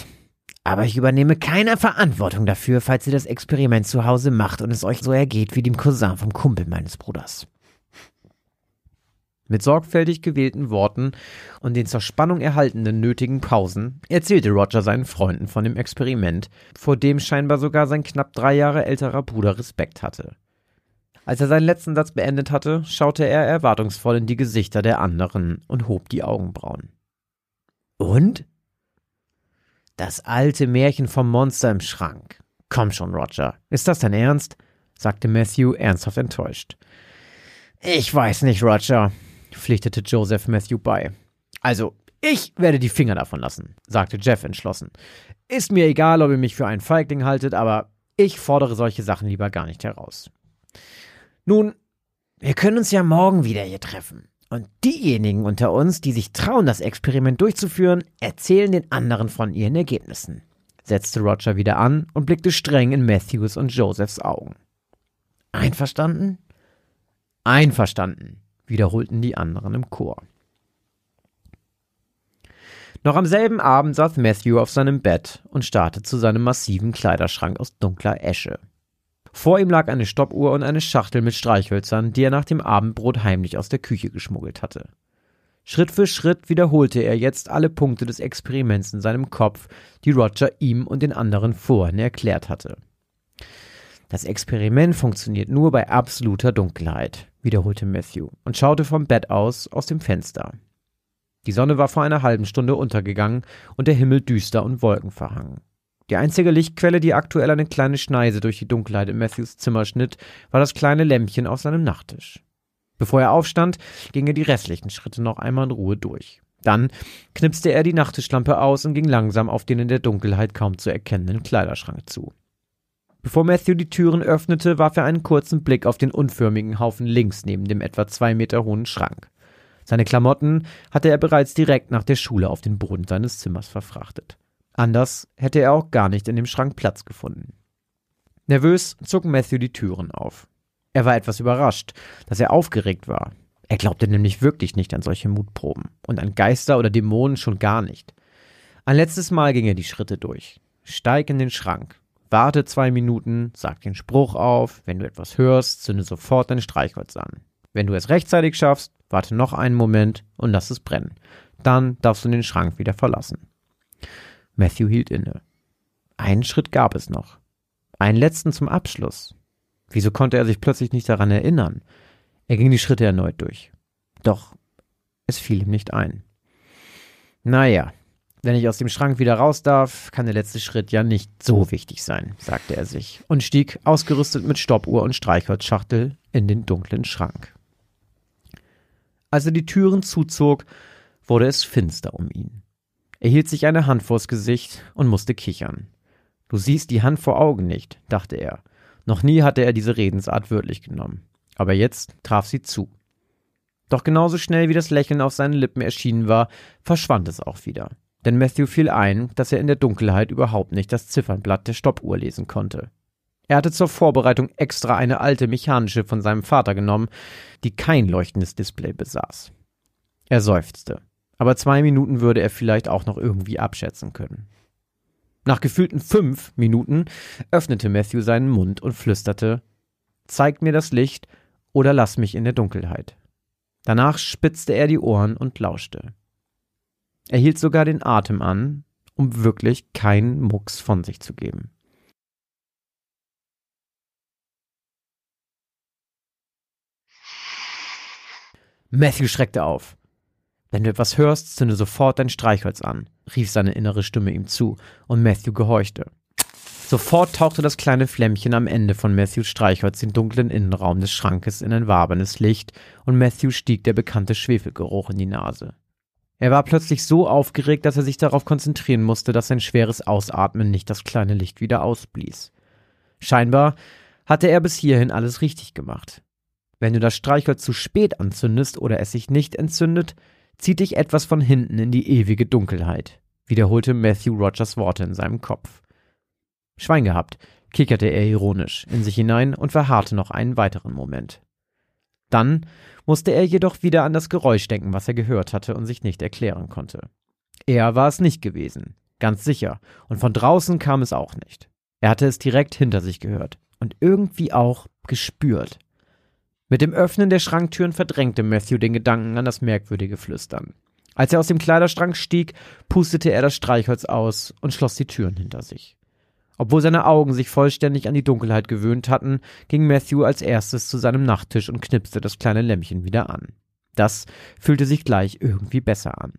aber ich übernehme keine Verantwortung dafür, falls ihr das Experiment zu Hause macht und es euch so ergeht wie dem Cousin vom Kumpel meines Bruders. Mit sorgfältig gewählten Worten und den zur Spannung erhaltenen nötigen Pausen erzählte Roger seinen Freunden von dem Experiment, vor dem scheinbar sogar sein knapp drei Jahre älterer Bruder Respekt hatte. Als er seinen letzten Satz beendet hatte, schaute er erwartungsvoll in die Gesichter der anderen und hob die Augenbrauen. Und? Das alte Märchen vom Monster im Schrank. Komm schon, Roger. Ist das dein Ernst? sagte Matthew ernsthaft enttäuscht. Ich weiß nicht, Roger, pflichtete Joseph Matthew bei. Also, ich werde die Finger davon lassen, sagte Jeff entschlossen. Ist mir egal, ob ihr mich für einen Feigling haltet, aber ich fordere solche Sachen lieber gar nicht heraus. Nun, wir können uns ja morgen wieder hier treffen. Und diejenigen unter uns, die sich trauen, das Experiment durchzuführen, erzählen den anderen von ihren Ergebnissen, setzte Roger wieder an und blickte streng in Matthews und Josephs Augen. Einverstanden? Einverstanden, wiederholten die anderen im Chor. Noch am selben Abend saß Matthew auf seinem Bett und starrte zu seinem massiven Kleiderschrank aus dunkler Esche. Vor ihm lag eine Stoppuhr und eine Schachtel mit Streichhölzern, die er nach dem Abendbrot heimlich aus der Küche geschmuggelt hatte. Schritt für Schritt wiederholte er jetzt alle Punkte des Experiments in seinem Kopf, die Roger ihm und den anderen vorhin erklärt hatte. Das Experiment funktioniert nur bei absoluter Dunkelheit, wiederholte Matthew und schaute vom Bett aus aus dem Fenster. Die Sonne war vor einer halben Stunde untergegangen und der Himmel düster und wolkenverhangen. Die einzige Lichtquelle, die aktuell eine kleine Schneise durch die Dunkelheit in Matthews Zimmer schnitt, war das kleine Lämpchen auf seinem Nachttisch. Bevor er aufstand, ging er die restlichen Schritte noch einmal in Ruhe durch. Dann knipste er die Nachttischlampe aus und ging langsam auf den in der Dunkelheit kaum zu erkennenden Kleiderschrank zu. Bevor Matthew die Türen öffnete, warf er einen kurzen Blick auf den unförmigen Haufen links neben dem etwa zwei Meter hohen Schrank. Seine Klamotten hatte er bereits direkt nach der Schule auf den Boden seines Zimmers verfrachtet. Anders hätte er auch gar nicht in dem Schrank Platz gefunden. Nervös zog Matthew die Türen auf. Er war etwas überrascht, dass er aufgeregt war. Er glaubte nämlich wirklich nicht an solche Mutproben und an Geister oder Dämonen schon gar nicht. Ein letztes Mal ging er die Schritte durch. Steig in den Schrank, warte zwei Minuten, sag den Spruch auf, wenn du etwas hörst, zünde sofort dein Streichholz an. Wenn du es rechtzeitig schaffst, warte noch einen Moment und lass es brennen. Dann darfst du den Schrank wieder verlassen. Matthew hielt inne. Einen Schritt gab es noch. Einen letzten zum Abschluss. Wieso konnte er sich plötzlich nicht daran erinnern? Er ging die Schritte erneut durch. Doch es fiel ihm nicht ein. Naja, wenn ich aus dem Schrank wieder raus darf, kann der letzte Schritt ja nicht so wichtig sein, sagte er sich und stieg, ausgerüstet mit Stoppuhr und Streichholzschachtel, in den dunklen Schrank. Als er die Türen zuzog, wurde es finster um ihn. Er hielt sich eine Hand vors Gesicht und musste kichern. Du siehst die Hand vor Augen nicht, dachte er. Noch nie hatte er diese Redensart wörtlich genommen. Aber jetzt traf sie zu. Doch genauso schnell wie das Lächeln auf seinen Lippen erschienen war, verschwand es auch wieder. Denn Matthew fiel ein, dass er in der Dunkelheit überhaupt nicht das Ziffernblatt der Stoppuhr lesen konnte. Er hatte zur Vorbereitung extra eine alte mechanische von seinem Vater genommen, die kein leuchtendes Display besaß. Er seufzte aber zwei Minuten würde er vielleicht auch noch irgendwie abschätzen können. Nach gefühlten fünf Minuten öffnete Matthew seinen Mund und flüsterte Zeig mir das Licht oder lass mich in der Dunkelheit. Danach spitzte er die Ohren und lauschte. Er hielt sogar den Atem an, um wirklich keinen Mucks von sich zu geben. Matthew schreckte auf. Wenn du etwas hörst, zünde sofort dein Streichholz an, rief seine innere Stimme ihm zu, und Matthew gehorchte. Sofort tauchte das kleine Flämmchen am Ende von Matthews Streichholz den dunklen Innenraum des Schrankes in ein wabernes Licht, und Matthew stieg der bekannte Schwefelgeruch in die Nase. Er war plötzlich so aufgeregt, dass er sich darauf konzentrieren musste, dass sein schweres Ausatmen nicht das kleine Licht wieder ausblies. Scheinbar hatte er bis hierhin alles richtig gemacht. Wenn du das Streichholz zu spät anzündest oder es sich nicht entzündet, zieht dich etwas von hinten in die ewige Dunkelheit, wiederholte Matthew Rogers Worte in seinem Kopf. Schwein gehabt, kicherte er ironisch in sich hinein und verharrte noch einen weiteren Moment. Dann musste er jedoch wieder an das Geräusch denken, was er gehört hatte und sich nicht erklären konnte. Er war es nicht gewesen, ganz sicher, und von draußen kam es auch nicht. Er hatte es direkt hinter sich gehört und irgendwie auch gespürt. Mit dem Öffnen der Schranktüren verdrängte Matthew den Gedanken an das merkwürdige Flüstern. Als er aus dem Kleiderschrank stieg, pustete er das Streichholz aus und schloss die Türen hinter sich. Obwohl seine Augen sich vollständig an die Dunkelheit gewöhnt hatten, ging Matthew als erstes zu seinem Nachttisch und knipste das kleine Lämpchen wieder an. Das fühlte sich gleich irgendwie besser an.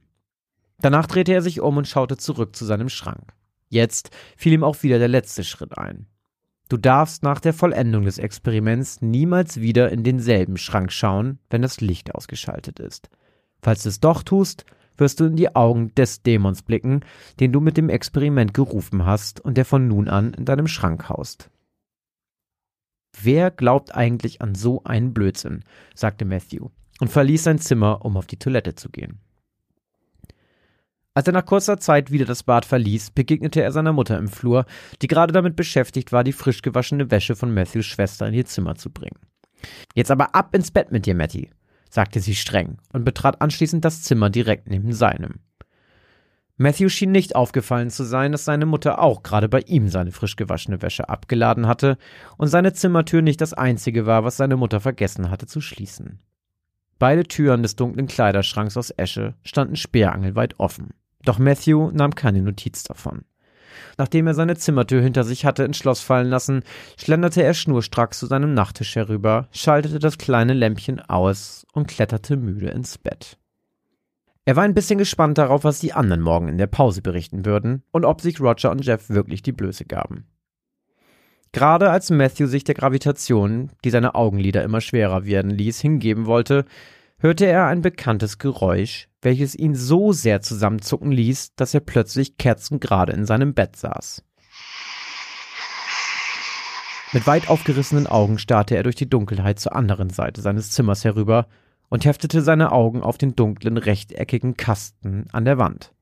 Danach drehte er sich um und schaute zurück zu seinem Schrank. Jetzt fiel ihm auch wieder der letzte Schritt ein. Du darfst nach der Vollendung des Experiments niemals wieder in denselben Schrank schauen, wenn das Licht ausgeschaltet ist. Falls du es doch tust, wirst du in die Augen des Dämons blicken, den du mit dem Experiment gerufen hast und der von nun an in deinem Schrank haust. Wer glaubt eigentlich an so einen Blödsinn? sagte Matthew und verließ sein Zimmer, um auf die Toilette zu gehen. Als er nach kurzer Zeit wieder das Bad verließ, begegnete er seiner Mutter im Flur, die gerade damit beschäftigt war, die frisch gewaschene Wäsche von Matthews Schwester in ihr Zimmer zu bringen. Jetzt aber ab ins Bett mit dir, Matty, sagte sie streng und betrat anschließend das Zimmer direkt neben seinem. Matthew schien nicht aufgefallen zu sein, dass seine Mutter auch gerade bei ihm seine frisch gewaschene Wäsche abgeladen hatte und seine Zimmertür nicht das einzige war, was seine Mutter vergessen hatte zu schließen. Beide Türen des dunklen Kleiderschranks aus Esche standen speerangelweit offen. Doch Matthew nahm keine Notiz davon. Nachdem er seine Zimmertür hinter sich hatte ins Schloss fallen lassen, schlenderte er schnurstracks zu seinem Nachttisch herüber, schaltete das kleine Lämpchen aus und kletterte müde ins Bett. Er war ein bisschen gespannt darauf, was die anderen morgen in der Pause berichten würden und ob sich Roger und Jeff wirklich die Blöße gaben. Gerade als Matthew sich der Gravitation, die seine Augenlider immer schwerer werden ließ, hingeben wollte, hörte er ein bekanntes Geräusch, welches ihn so sehr zusammenzucken ließ, dass er plötzlich kerzengerade in seinem Bett saß. Mit weit aufgerissenen Augen starrte er durch die Dunkelheit zur anderen Seite seines Zimmers herüber und heftete seine Augen auf den dunklen, rechteckigen Kasten an der Wand.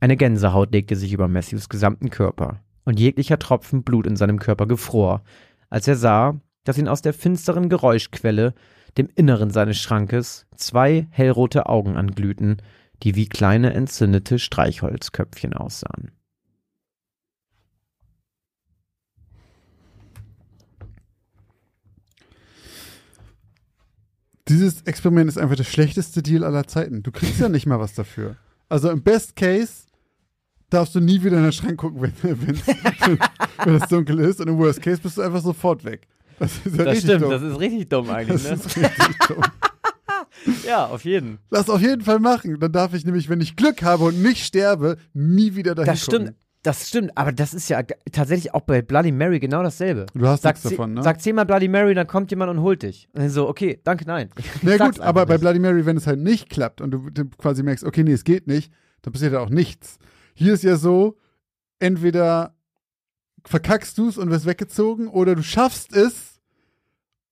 Eine Gänsehaut legte sich über Matthews gesamten Körper, und jeglicher Tropfen Blut in seinem Körper gefror, als er sah, dass ihn aus der finsteren Geräuschquelle dem Inneren seines Schrankes, zwei hellrote Augen anglühten, die wie kleine entzündete Streichholzköpfchen aussahen. Dieses Experiment ist einfach der schlechteste Deal aller Zeiten. Du kriegst ja nicht mal was dafür. Also im Best Case darfst du nie wieder in den Schrank gucken, wenn, es dunkel ist. Und im Worst Case bist du einfach sofort weg. Das ist ja das stimmt, dumm. das ist richtig dumm eigentlich. Das ne? ist richtig dumm. ja, auf jeden. Lass auf jeden Fall machen. Dann darf ich nämlich, wenn ich Glück habe und nicht sterbe, nie wieder dahin Das stimmt. Gucken. Das stimmt, aber das ist ja tatsächlich auch bei Bloody Mary genau dasselbe. Du hast nichts davon, ne? Sag zehnmal Bloody Mary, dann kommt jemand und holt dich. Und dann so, okay, danke, nein. Na nee, gut, aber nicht. bei Bloody Mary, wenn es halt nicht klappt und du, du quasi merkst, okay, nee, es geht nicht, dann passiert ja auch nichts. Hier ist ja so, entweder verkackst du es und wirst weggezogen oder du schaffst es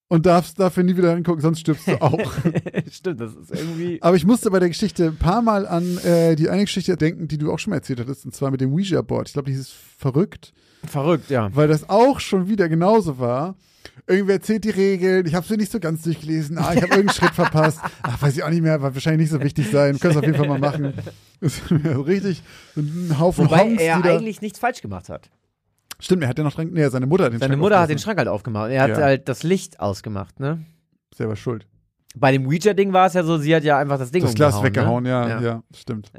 und darfst dafür nie wieder hingucken, sonst stirbst du auch. Stimmt, das ist irgendwie. Aber ich musste bei der Geschichte ein paar Mal an äh, die eine Geschichte denken, die du auch schon mal erzählt hattest, und zwar mit dem Ouija-Board. Ich glaube, die hieß verrückt. Verrückt, ja. Weil das auch schon wieder genauso war. Irgendwer erzählt die Regeln, ich habe sie nicht so ganz durchgelesen, ah, ich habe irgendeinen Schritt verpasst. Ach, weiß ich auch nicht mehr, wird wahrscheinlich nicht so wichtig sein. Können es auf jeden Fall mal machen. Das ist richtig ein Haufen Wobei Honks, er eigentlich nichts falsch gemacht hat. Stimmt, er hat ja noch dran, nee, seine Mutter hat den Seine Schrank Mutter hat den. Schrank halt aufgemacht. Er hat Ja. halt das Licht ausgemacht, ne? Selber schuld. Bei dem Ouija-Ding war es ja so, sie hat ja einfach das Ding Das Glas umgehauen, weggehauen, ne? ja, Ja. ja, stimmt.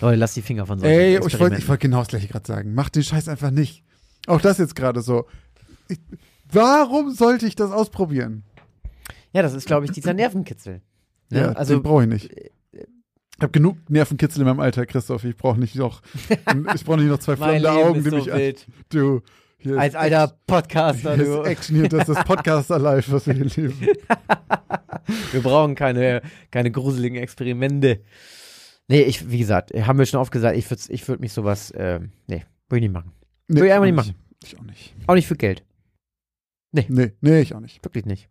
Leute, lass die Finger von solchen Ey, ich wollte ich wollt genau das gleiche gerade sagen. Mach den Scheiß einfach nicht. Auch das jetzt gerade so. Ich, warum sollte ich das ausprobieren? Ja, das ist, glaube ich, dieser Nervenkitzel. Ne? Ja, also, den brauche ich nicht. Ich habe genug Nervenkitzel in meinem Alter, Christoph. Ich brauche nicht noch, ich brauche nicht noch zwei flammende Augen, die so mich an, wild. du. Hier Als alter Podcaster, Hier du. ist Action hier, das ist das Podcaster Live, was wir hier leben. Wir brauchen keine, keine gruseligen Experimente. Nee, ich, wie gesagt, haben wir schon oft gesagt, ich würde ich würd mich sowas, äh, nee, würde ich nicht machen. Würde ich einfach nicht machen. Ich auch nicht. Auch nicht für Geld. Nee, nee, ich auch nicht. Wirklich nicht.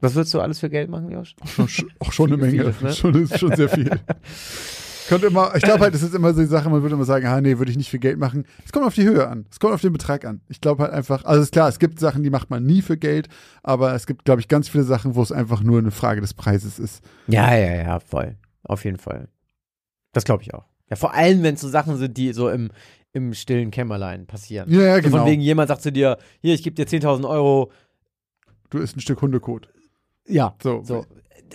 Was würdest du alles für Geld machen, Josh? Schon, schon- auch schon eine Menge. vieles, ne? schon, schon sehr viel. Könnte immer, ich glaube halt, es ist immer so die Sache, man würde immer sagen, ah nee, würde ich nicht für Geld machen. Es kommt auf die Höhe an. Es kommt auf den Betrag an. Ich glaube halt einfach, also ist klar, es gibt Sachen, die macht man nie für Geld, aber es gibt, glaube ich, ganz viele Sachen, wo es einfach nur eine Frage des Preises ist. Ja, ja, ja, voll. Auf jeden Fall. Das glaube ich auch. Ja, vor allem, wenn es so Sachen sind, die so im, im stillen Kämmerlein passieren. Ja, ja, So genau. Von wegen, jemand sagt zu dir, hier, ich gebe dir 10.000 Euro. du isst ein Stück Hundekot. Ja, So. so.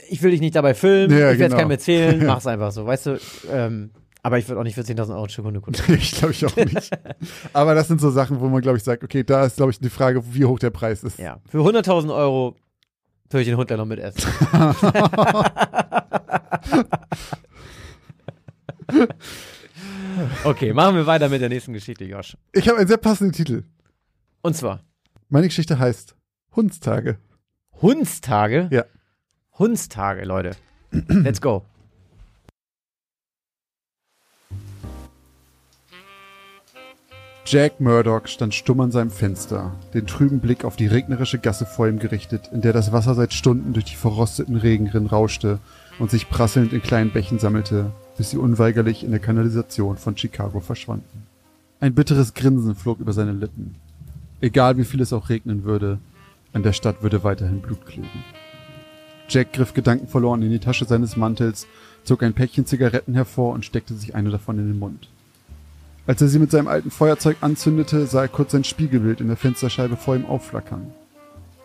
Ich will dich nicht dabei filmen, Ja, ich werde es genau. keinem erzählen, mach's einfach so, weißt du. Ähm, aber ich würde auch nicht für 10.000 Euro gucken. ich glaube ich auch nicht. aber das sind so Sachen, wo man, glaube ich, sagt, okay, da ist, glaube ich, die Frage, wie hoch der Preis ist. Ja, für 100.000 Euro würde ich den Hund dann noch mitessen. okay, machen wir weiter mit der nächsten Geschichte, Josh. Ich habe einen sehr passenden Titel. Und zwar Meine Geschichte heißt Hundstage. Hundstage. Ja. Hundstage, Leute. Let's go. Jack Murdoch stand stumm an seinem Fenster, den trüben Blick auf die regnerische Gasse vor ihm gerichtet, in der das Wasser seit Stunden durch die verrosteten Regenrinnen rauschte und sich prasselnd in kleinen Bächen sammelte, bis sie unweigerlich in der Kanalisation von Chicago verschwanden. Ein bitteres Grinsen flog über seine Lippen. Egal wie viel es auch regnen würde, an der Stadt würde weiterhin Blut kleben. Jack griff gedankenverloren in die Tasche seines Mantels, zog ein Päckchen Zigaretten hervor und steckte sich eine davon in den Mund. Als er sie mit seinem alten Feuerzeug anzündete, sah er kurz sein Spiegelbild in der Fensterscheibe vor ihm aufflackern.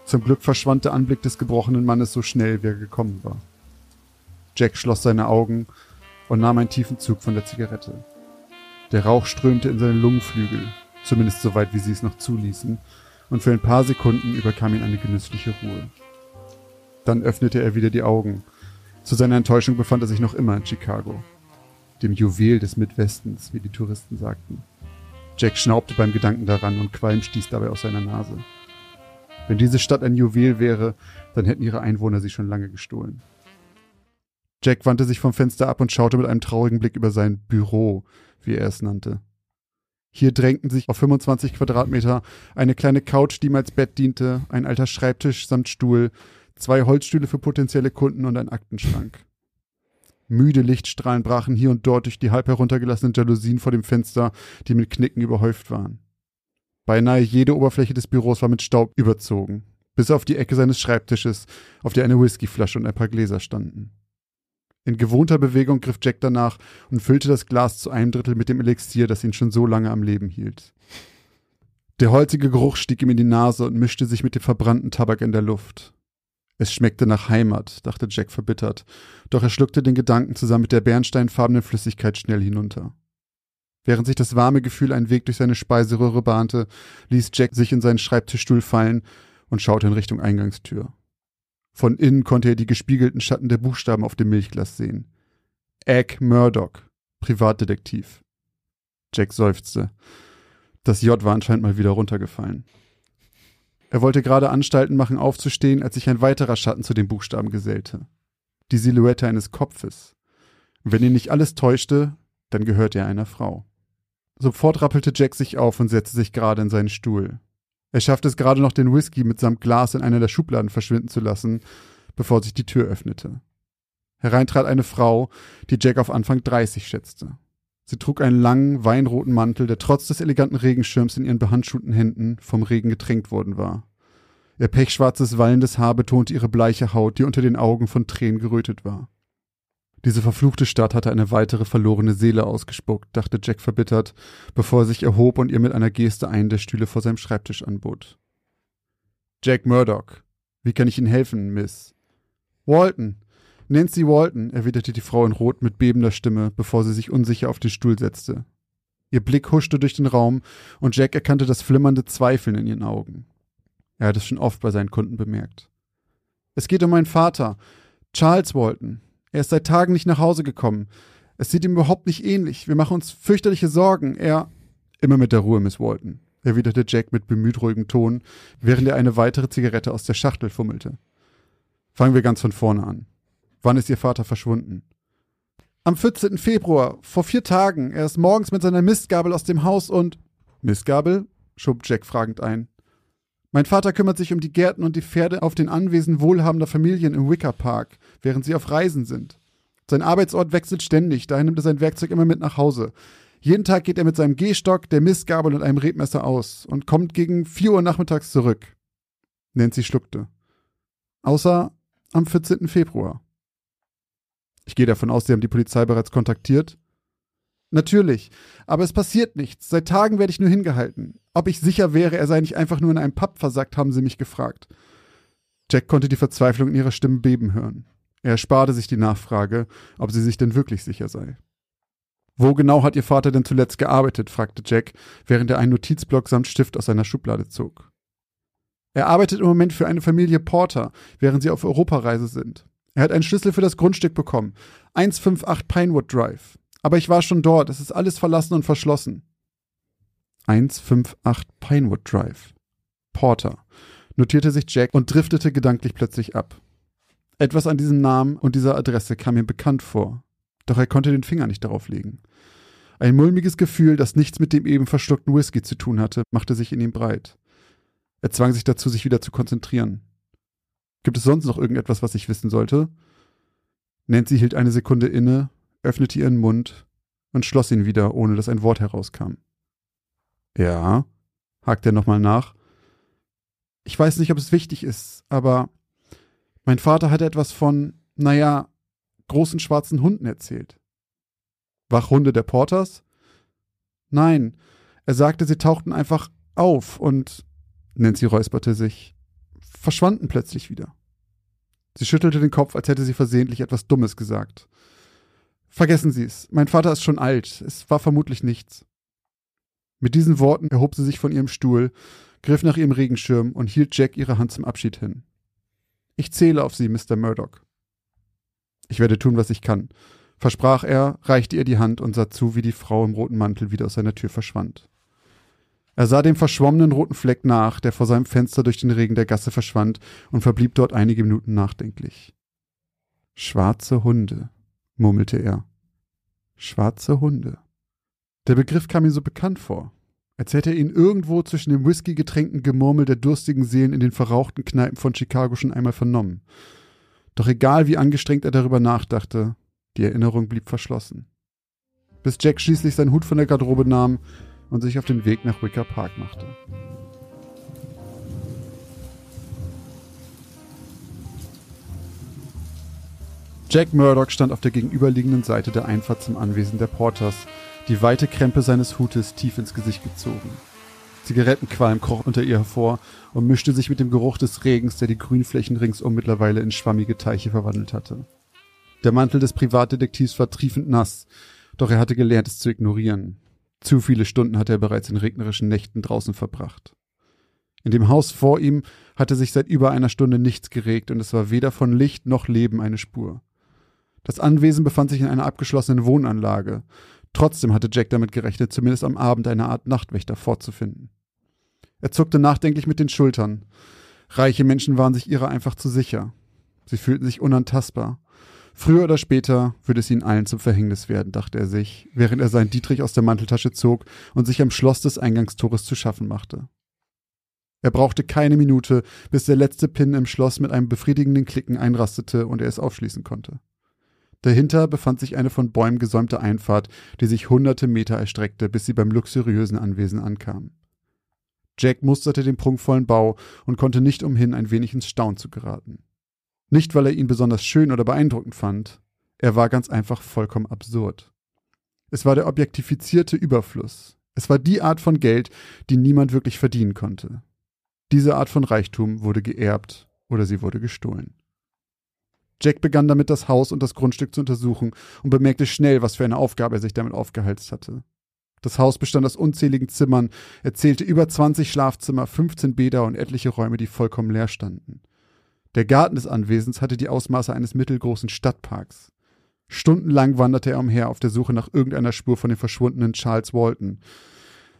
Zum Glück verschwand der Anblick des gebrochenen Mannes so schnell, wie er gekommen war. Jack schloss seine Augen und nahm einen tiefen Zug von der Zigarette. Der Rauch strömte in seine Lungenflügel, zumindest so weit, wie sie es noch zuließen, und für ein paar Sekunden überkam ihn eine genüssliche Ruhe. Dann öffnete er wieder die Augen. Zu seiner Enttäuschung befand er sich noch immer in Chicago dem Juwel des Midwestens, wie die Touristen sagten. Jack schnaubte beim Gedanken daran und Qualm stieß dabei aus seiner Nase. Wenn diese Stadt ein Juwel wäre, dann hätten ihre Einwohner sie schon lange gestohlen. Jack wandte sich vom Fenster ab und schaute mit einem traurigen Blick über sein Büro, wie er es nannte. Hier drängten sich auf 25 Quadratmeter eine kleine Couch, die ihm als Bett diente, ein alter Schreibtisch samt Stuhl, zwei Holzstühle für potenzielle Kunden und ein Aktenschrank. Müde Lichtstrahlen brachen hier und dort durch die halb heruntergelassenen Jalousien vor dem Fenster, die mit Knicken überhäuft waren. Beinahe jede Oberfläche des Büros war mit Staub überzogen, bis auf die Ecke seines Schreibtisches, auf der eine Whiskyflasche und ein paar Gläser standen. In gewohnter Bewegung griff Jack danach und füllte das Glas zu einem Drittel mit dem Elixier, das ihn schon so lange am Leben hielt. Der holzige Geruch stieg ihm in die Nase und mischte sich mit dem verbrannten Tabak in der Luft. Es schmeckte nach Heimat, dachte Jack verbittert, doch er schluckte den Gedanken zusammen mit der bernsteinfarbenen Flüssigkeit schnell hinunter. Während sich das warme Gefühl einen Weg durch seine Speiseröhre bahnte, ließ Jack sich in seinen Schreibtischstuhl fallen und schaute in Richtung Eingangstür. Von innen konnte er die gespiegelten Schatten der Buchstaben auf dem Milchglas sehen. Egg Murdoch, Privatdetektiv. Jack seufzte. Das J war anscheinend mal wieder runtergefallen. Er wollte gerade Anstalten machen, aufzustehen, als sich ein weiterer Schatten zu den Buchstaben gesellte. Die Silhouette eines Kopfes. Und wenn ihn nicht alles täuschte, dann gehörte er einer Frau. Sofort rappelte Jack sich auf und setzte sich gerade in seinen Stuhl. Er schaffte es gerade noch, den Whisky mitsamt Glas in einer der Schubladen verschwinden zu lassen, bevor sich die Tür öffnete. Herein trat eine Frau, die Jack auf Anfang 30 schätzte. Sie trug einen langen, weinroten Mantel, der trotz des eleganten Regenschirms in ihren behandschuhten Händen vom Regen getränkt worden war. Ihr pechschwarzes, wallendes Haar betonte ihre bleiche Haut, die unter den Augen von Tränen gerötet war. Diese verfluchte Stadt hatte eine weitere verlorene Seele ausgespuckt, dachte Jack verbittert, bevor er sich erhob und ihr mit einer Geste einen der Stühle vor seinem Schreibtisch anbot. Jack Murdoch. Wie kann ich Ihnen helfen, Miss? Walton. Nancy Walton, erwiderte die Frau in Rot mit bebender Stimme, bevor sie sich unsicher auf den Stuhl setzte. Ihr Blick huschte durch den Raum und Jack erkannte das flimmernde Zweifeln in ihren Augen. Er hat es schon oft bei seinen Kunden bemerkt. Es geht um meinen Vater, Charles Walton. Er ist seit Tagen nicht nach Hause gekommen. Es sieht ihm überhaupt nicht ähnlich. Wir machen uns fürchterliche Sorgen. Er. Immer mit der Ruhe, Miss Walton, erwiderte Jack mit bemüht ruhigem Ton, während er eine weitere Zigarette aus der Schachtel fummelte. Fangen wir ganz von vorne an. Wann ist Ihr Vater verschwunden? Am 14. Februar, vor vier Tagen. Er ist morgens mit seiner Mistgabel aus dem Haus und. Mistgabel? schob Jack fragend ein. Mein Vater kümmert sich um die Gärten und die Pferde auf den Anwesen wohlhabender Familien im Wicker Park, während sie auf Reisen sind. Sein Arbeitsort wechselt ständig, daher nimmt er sein Werkzeug immer mit nach Hause. Jeden Tag geht er mit seinem Gehstock, der Mistgabel und einem Rebmesser aus und kommt gegen vier Uhr nachmittags zurück. Nancy schluckte. Außer am 14. Februar. Ich gehe davon aus, Sie haben die Polizei bereits kontaktiert. Natürlich, aber es passiert nichts. Seit Tagen werde ich nur hingehalten. Ob ich sicher wäre, er sei nicht einfach nur in einem Pub versackt, haben sie mich gefragt. Jack konnte die Verzweiflung in ihrer Stimme beben hören. Er ersparte sich die Nachfrage, ob sie sich denn wirklich sicher sei. Wo genau hat Ihr Vater denn zuletzt gearbeitet? fragte Jack, während er einen Notizblock samt Stift aus seiner Schublade zog. Er arbeitet im Moment für eine Familie Porter, während sie auf Europareise sind. Er hat einen Schlüssel für das Grundstück bekommen. 158 Pinewood Drive. Aber ich war schon dort. Es ist alles verlassen und verschlossen. 158 Pinewood Drive. Porter. Notierte sich Jack und driftete gedanklich plötzlich ab. Etwas an diesem Namen und dieser Adresse kam ihm bekannt vor. Doch er konnte den Finger nicht darauf legen. Ein mulmiges Gefühl, das nichts mit dem eben verschluckten Whisky zu tun hatte, machte sich in ihm breit. Er zwang sich dazu, sich wieder zu konzentrieren. Gibt es sonst noch irgendetwas, was ich wissen sollte? Nancy hielt eine Sekunde inne, öffnete ihren Mund und schloss ihn wieder, ohne dass ein Wort herauskam. Ja, hakte er nochmal nach. Ich weiß nicht, ob es wichtig ist, aber mein Vater hatte etwas von, naja, großen schwarzen Hunden erzählt. Wachhunde der Porters? Nein, er sagte, sie tauchten einfach auf und Nancy räusperte sich, verschwanden plötzlich wieder. Sie schüttelte den Kopf, als hätte sie versehentlich etwas Dummes gesagt. Vergessen Sie es. Mein Vater ist schon alt. Es war vermutlich nichts. Mit diesen Worten erhob sie sich von ihrem Stuhl, griff nach ihrem Regenschirm und hielt Jack ihre Hand zum Abschied hin. Ich zähle auf Sie, Mr. Murdoch. Ich werde tun, was ich kann, versprach er, reichte ihr die Hand und sah zu, wie die Frau im roten Mantel wieder aus seiner Tür verschwand. Er sah dem verschwommenen roten Fleck nach, der vor seinem Fenster durch den Regen der Gasse verschwand, und verblieb dort einige Minuten nachdenklich. Schwarze Hunde murmelte er. Schwarze Hunde. Der Begriff kam ihm so bekannt vor, als hätte er ihn irgendwo zwischen dem Whisky-getränkten Gemurmel der durstigen Seelen in den verrauchten Kneipen von Chicago schon einmal vernommen. Doch egal wie angestrengt er darüber nachdachte, die Erinnerung blieb verschlossen. Bis Jack schließlich seinen Hut von der Garderobe nahm und sich auf den Weg nach Wicker Park machte. Jack Murdoch stand auf der gegenüberliegenden Seite der Einfahrt zum Anwesen der Porters, die weite Krempe seines Hutes tief ins Gesicht gezogen. Zigarettenqualm kroch unter ihr hervor und mischte sich mit dem Geruch des Regens, der die Grünflächen ringsum mittlerweile in schwammige Teiche verwandelt hatte. Der Mantel des Privatdetektivs war triefend nass, doch er hatte gelernt, es zu ignorieren. Zu viele Stunden hatte er bereits in regnerischen Nächten draußen verbracht. In dem Haus vor ihm hatte sich seit über einer Stunde nichts geregt und es war weder von Licht noch Leben eine Spur. Das Anwesen befand sich in einer abgeschlossenen Wohnanlage. Trotzdem hatte Jack damit gerechnet, zumindest am Abend eine Art Nachtwächter vorzufinden. Er zuckte nachdenklich mit den Schultern. Reiche Menschen waren sich ihrer einfach zu sicher. Sie fühlten sich unantastbar. Früher oder später würde es ihnen allen zum Verhängnis werden, dachte er sich, während er seinen Dietrich aus der Manteltasche zog und sich am Schloss des Eingangstores zu schaffen machte. Er brauchte keine Minute, bis der letzte Pin im Schloss mit einem befriedigenden Klicken einrastete und er es aufschließen konnte. Dahinter befand sich eine von Bäumen gesäumte Einfahrt, die sich hunderte Meter erstreckte, bis sie beim luxuriösen Anwesen ankam. Jack musterte den prunkvollen Bau und konnte nicht umhin, ein wenig ins Staunen zu geraten. Nicht, weil er ihn besonders schön oder beeindruckend fand, er war ganz einfach vollkommen absurd. Es war der objektifizierte Überfluss. Es war die Art von Geld, die niemand wirklich verdienen konnte. Diese Art von Reichtum wurde geerbt oder sie wurde gestohlen. Jack begann damit, das Haus und das Grundstück zu untersuchen und bemerkte schnell, was für eine Aufgabe er sich damit aufgehalst hatte. Das Haus bestand aus unzähligen Zimmern, er zählte über 20 Schlafzimmer, 15 Bäder und etliche Räume, die vollkommen leer standen. Der Garten des Anwesens hatte die Ausmaße eines mittelgroßen Stadtparks. Stundenlang wanderte er umher auf der Suche nach irgendeiner Spur von dem verschwundenen Charles Walton.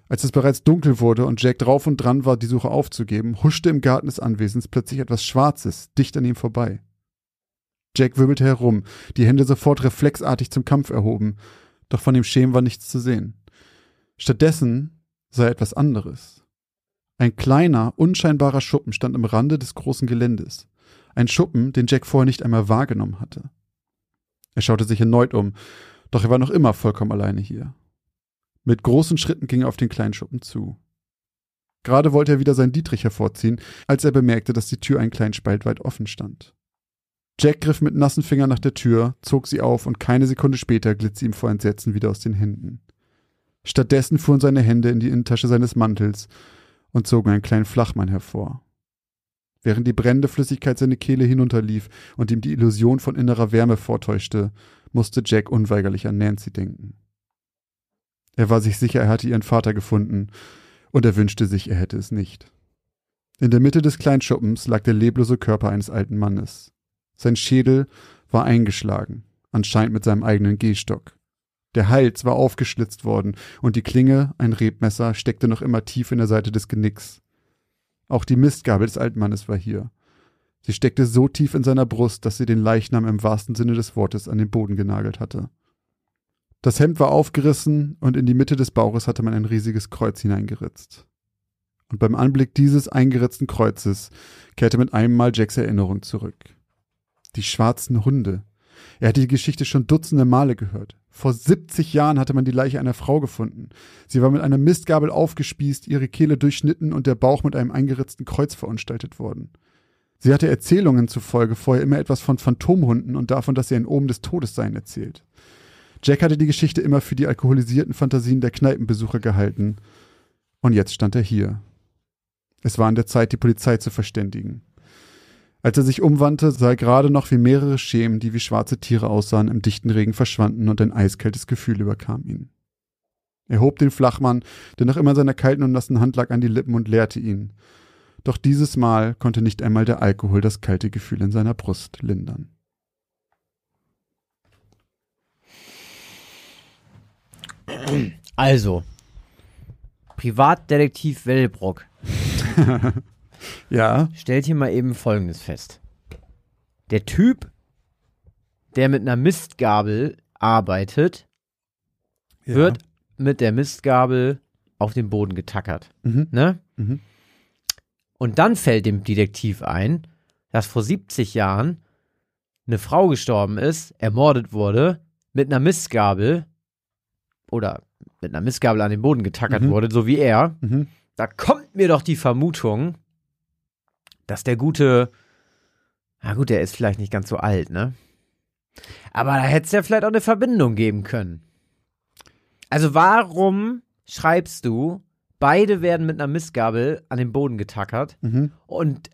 Als es bereits dunkel wurde und Jack drauf und dran war, die Suche aufzugeben, huschte im Garten des Anwesens plötzlich etwas Schwarzes dicht an ihm vorbei. Jack wirbelte herum, die Hände sofort reflexartig zum Kampf erhoben, doch von dem Schemen war nichts zu sehen. Stattdessen sah er etwas anderes. Ein kleiner, unscheinbarer Schuppen stand am Rande des großen Geländes. Ein Schuppen, den Jack vorher nicht einmal wahrgenommen hatte. Er schaute sich erneut um, doch er war noch immer vollkommen alleine hier. Mit großen Schritten ging er auf den kleinen Schuppen zu. Gerade wollte er wieder seinen Dietrich hervorziehen, als er bemerkte, dass die Tür einen kleinen Spalt weit offen stand. Jack griff mit nassen Fingern nach der Tür, zog sie auf und keine Sekunde später glitt sie ihm vor Entsetzen wieder aus den Händen. Stattdessen fuhren seine Hände in die Innentasche seines Mantels und zogen einen kleinen Flachmann hervor. Während die brennende Flüssigkeit seine Kehle hinunterlief und ihm die Illusion von innerer Wärme vortäuschte, musste Jack unweigerlich an Nancy denken. Er war sich sicher, er hatte ihren Vater gefunden, und er wünschte sich, er hätte es nicht. In der Mitte des kleinen Schuppens lag der leblose Körper eines alten Mannes. Sein Schädel war eingeschlagen, anscheinend mit seinem eigenen Gehstock. Der Hals war aufgeschlitzt worden, und die Klinge, ein Rebmesser, steckte noch immer tief in der Seite des Genicks. Auch die Mistgabel des alten Mannes war hier. Sie steckte so tief in seiner Brust, dass sie den Leichnam im wahrsten Sinne des Wortes an den Boden genagelt hatte. Das Hemd war aufgerissen und in die Mitte des Bauches hatte man ein riesiges Kreuz hineingeritzt. Und beim Anblick dieses eingeritzten Kreuzes kehrte mit einem Mal Jacks Erinnerung zurück. Die schwarzen Hunde. Er hatte die Geschichte schon dutzende Male gehört. Vor 70 Jahren hatte man die Leiche einer Frau gefunden. Sie war mit einer Mistgabel aufgespießt, ihre Kehle durchschnitten und der Bauch mit einem eingeritzten Kreuz verunstaltet worden. Sie hatte Erzählungen zufolge vorher immer etwas von Phantomhunden und davon, dass sie ein Omen des Todes seien, erzählt. Jack hatte die Geschichte immer für die alkoholisierten Fantasien der Kneipenbesucher gehalten. Und jetzt stand er hier. Es war an der Zeit, die Polizei zu verständigen. Als er sich umwandte, sah er gerade noch, wie mehrere Schemen, die wie schwarze Tiere aussahen, im dichten Regen verschwanden und ein eiskaltes Gefühl überkam ihn. Er hob den Flachmann, der noch immer seiner kalten und nassen Hand lag, an die Lippen und leerte ihn. Doch dieses Mal konnte nicht einmal der Alkohol das kalte Gefühl in seiner Brust lindern. Also, Privatdetektiv Wellbrock Ja, stellt hier mal eben Folgendes fest. Der Typ, der mit einer Mistgabel arbeitet, ja. wird mit der Mistgabel auf den Boden getackert. Mhm. Ne? Mhm. Und dann fällt dem Detektiv ein, dass vor 70 Jahren eine Frau gestorben ist, ermordet wurde, mit einer Mistgabel oder mit einer Mistgabel an den Boden getackert Mhm. wurde, so wie er. Mhm. Da kommt mir doch die Vermutung, dass der gute, na gut, der ist vielleicht nicht ganz so alt, ne? Aber da hätte es ja vielleicht auch eine Verbindung geben können. Also warum schreibst du, beide werden mit einer Mistgabel an den Boden getackert Mhm. und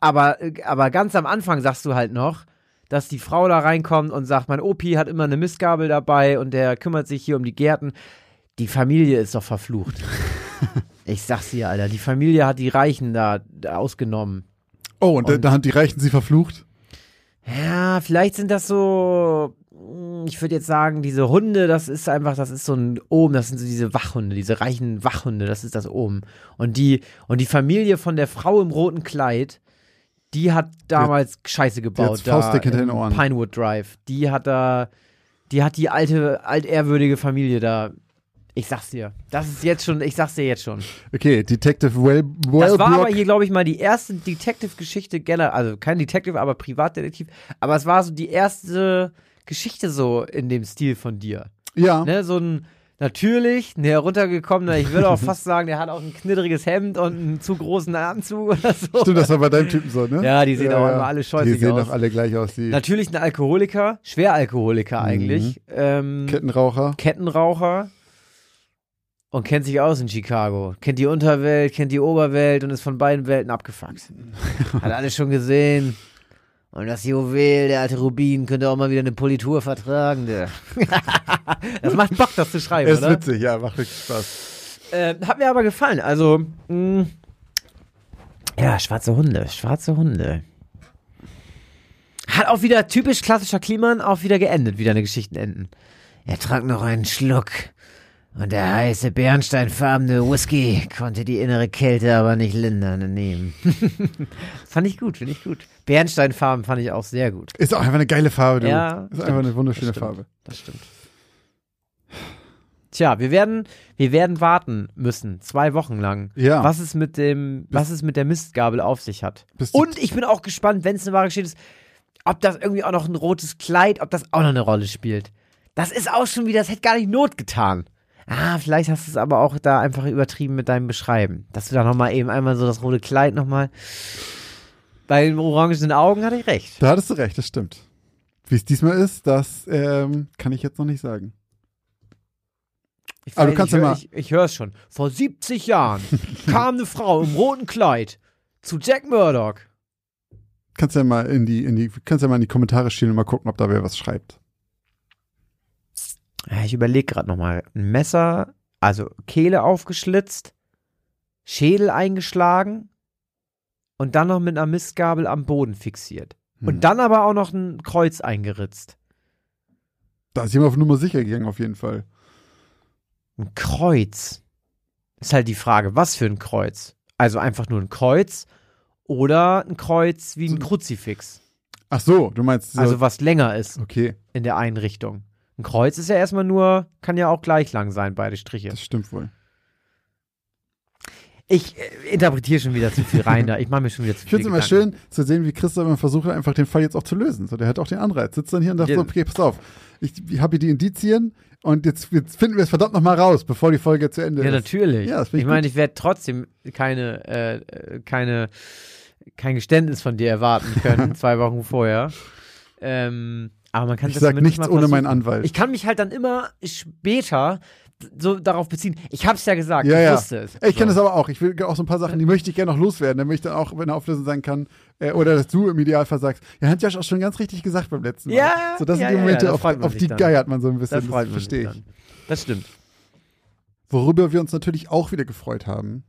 aber, aber ganz am Anfang sagst du halt noch, dass die Frau da reinkommt und sagt, mein Opi hat immer eine Mistgabel dabei und der kümmert sich hier um die Gärten. Die Familie ist doch verflucht. ich sag's dir, Alter, die Familie hat die Reichen da, da ausgenommen. Oh, und, da- Und- da haben die Reichen sie verflucht? Ja, vielleicht sind das so, mm, ich würde jetzt sagen, diese Hunde, das ist einfach, das ist so ein Ohm, das sind so diese Wachhunde, diese reichen Wachhunde, das ist das Ohm. Und die, und die Familie von der Frau im roten Kleid, die hat damals Scheiße gebaut. hat's faustdick hinter den Ohren. Pinewood Drive. Die hat da, die hat die alte, altehrwürdige Familie da. Ich sag's dir. Das ist jetzt schon, ich sag's dir jetzt schon. Okay, Detective Well, Das war aber hier, glaube ich, mal die erste Detective-Geschichte generell, also kein Detective, aber Privatdetektiv. Aber es war so die erste Geschichte so in dem Stil von dir. Ja. Ne, so ein natürlich, ein heruntergekommener, ich würde auch fast sagen, der hat auch ein knitteriges Hemd und einen zu großen Anzug oder so. Stimmt, das war bei deinem Typen so, ne? Ja, die sehen auch immer alle scheußlich Die sehen aus. doch alle gleich aus, die Natürlich ein Alkoholiker, Schweralkoholiker Mhm. eigentlich. Ähm, Kettenraucher. Kettenraucher und kennt sich aus in Chicago. Kennt die Unterwelt, kennt die Oberwelt und ist von beiden Welten abgefuckt. Hat alles schon gesehen. Und das Juwel, der alte Rubin, könnte auch mal wieder eine Politur vertragen. Der. das macht Bock, das zu schreiben, Ist oder? witzig, ja, macht wirklich Spaß. Äh, hat mir aber gefallen. Also, mh, ja, schwarze Hunde, schwarze Hunde. Hat auch wieder typisch klassischer Kliman auch wieder geendet, wieder eine Geschichten enden. Er trank noch einen Schluck. Und der heiße bernsteinfarbene Whisky konnte die innere Kälte aber nicht lindern nehmen. fand ich gut, finde ich gut. Bernsteinfarben fand ich auch sehr gut. Ist auch einfach eine geile Farbe, du. Ja, Ist stimmt. einfach eine wunderschöne Das stimmt. Farbe. Das stimmt. Tja, wir werden, wir werden warten müssen, zwei Wochen lang. Ja. Was es mit dem, was es mit der Mistgabel auf sich hat. Und ich bin auch gespannt, wenn es eine wahre Geschichte ist, ob das irgendwie auch noch ein rotes Kleid, ob das auch noch eine Rolle spielt. Das ist auch schon wieder, das hätte gar nicht Not getan. Ah, vielleicht hast du es aber auch da einfach übertrieben mit deinem Beschreiben. Dass du da nochmal eben einmal so das rote Kleid nochmal. Bei den orangenen Augen hatte ich recht. Da hattest du recht, das stimmt. Wie es diesmal ist, das ähm, kann ich jetzt noch nicht sagen. Ich, Aber du weiß, kannst ich, ja mal- ich, ich höre es schon. Vor 70 Jahren kam eine Frau im roten Kleid zu Jack Murdoch. Kannst ja mal in die, in die, kannst ja mal in die Kommentare schielen und mal gucken, ob da wer was schreibt. Ich überlege gerade nochmal. Ein Messer, also Kehle aufgeschlitzt, Schädel eingeschlagen und dann noch mit einer Mistgabel am Boden fixiert. Hm. Und dann aber auch noch ein Kreuz eingeritzt. Da ist jemand auf Nummer sicher gegangen, auf jeden Fall. Ein Kreuz. Ist halt die Frage, was für ein Kreuz? Also einfach nur ein Kreuz oder ein Kreuz wie ein Kruzifix. Ach so, du meinst so, Also was länger ist okay, in der Einrichtung. Ein Kreuz ist ja erstmal nur, kann ja auch gleich lang sein, beide Striche. das stimmt wohl. Ich äh, interpretiere schon wieder zu viel rein da. Ich mache mir schon wieder zu Ich viel finde es immer schön zu sehen, wie Christoph immer versucht, einfach den Fall jetzt auch zu lösen. So, der hat auch den Anreiz. Sitzt dann hier und sagt Ja. so, okay, pass auf, ich, ich habe hier die Indizien und jetzt, jetzt finden wir es verdammt nochmal raus, bevor die Folge zu Ende Ja, ist. natürlich. Ja, find ich ich meine, ich werde trotzdem keine, äh, keine, kein Geständnis von dir erwarten können, zwei Wochen vorher. Ähm, aber man kann Ich das sag nichts ohne meinen. Anwalt. Ich kann mich halt dann immer später so darauf beziehen. Ich hab's ja gesagt, Ja, ich ja. wusste es. Ich kenne so. das aber auch. Ich will auch so ein paar Sachen, die möchte ich gerne noch loswerden. Da möchte ich dann auch, wenn er auflösen sein kann, äh, oder dass du im Idealfall sagst, ja, hat Josh auch schon ganz richtig gesagt beim letzten Mal. Ja, So, das ja, sind die ja, Momente, auf, auf die dann. geiert man so ein bisschen. Das sich verstehe ich. dann. Das stimmt. Worüber wir uns natürlich auch wieder gefreut haben,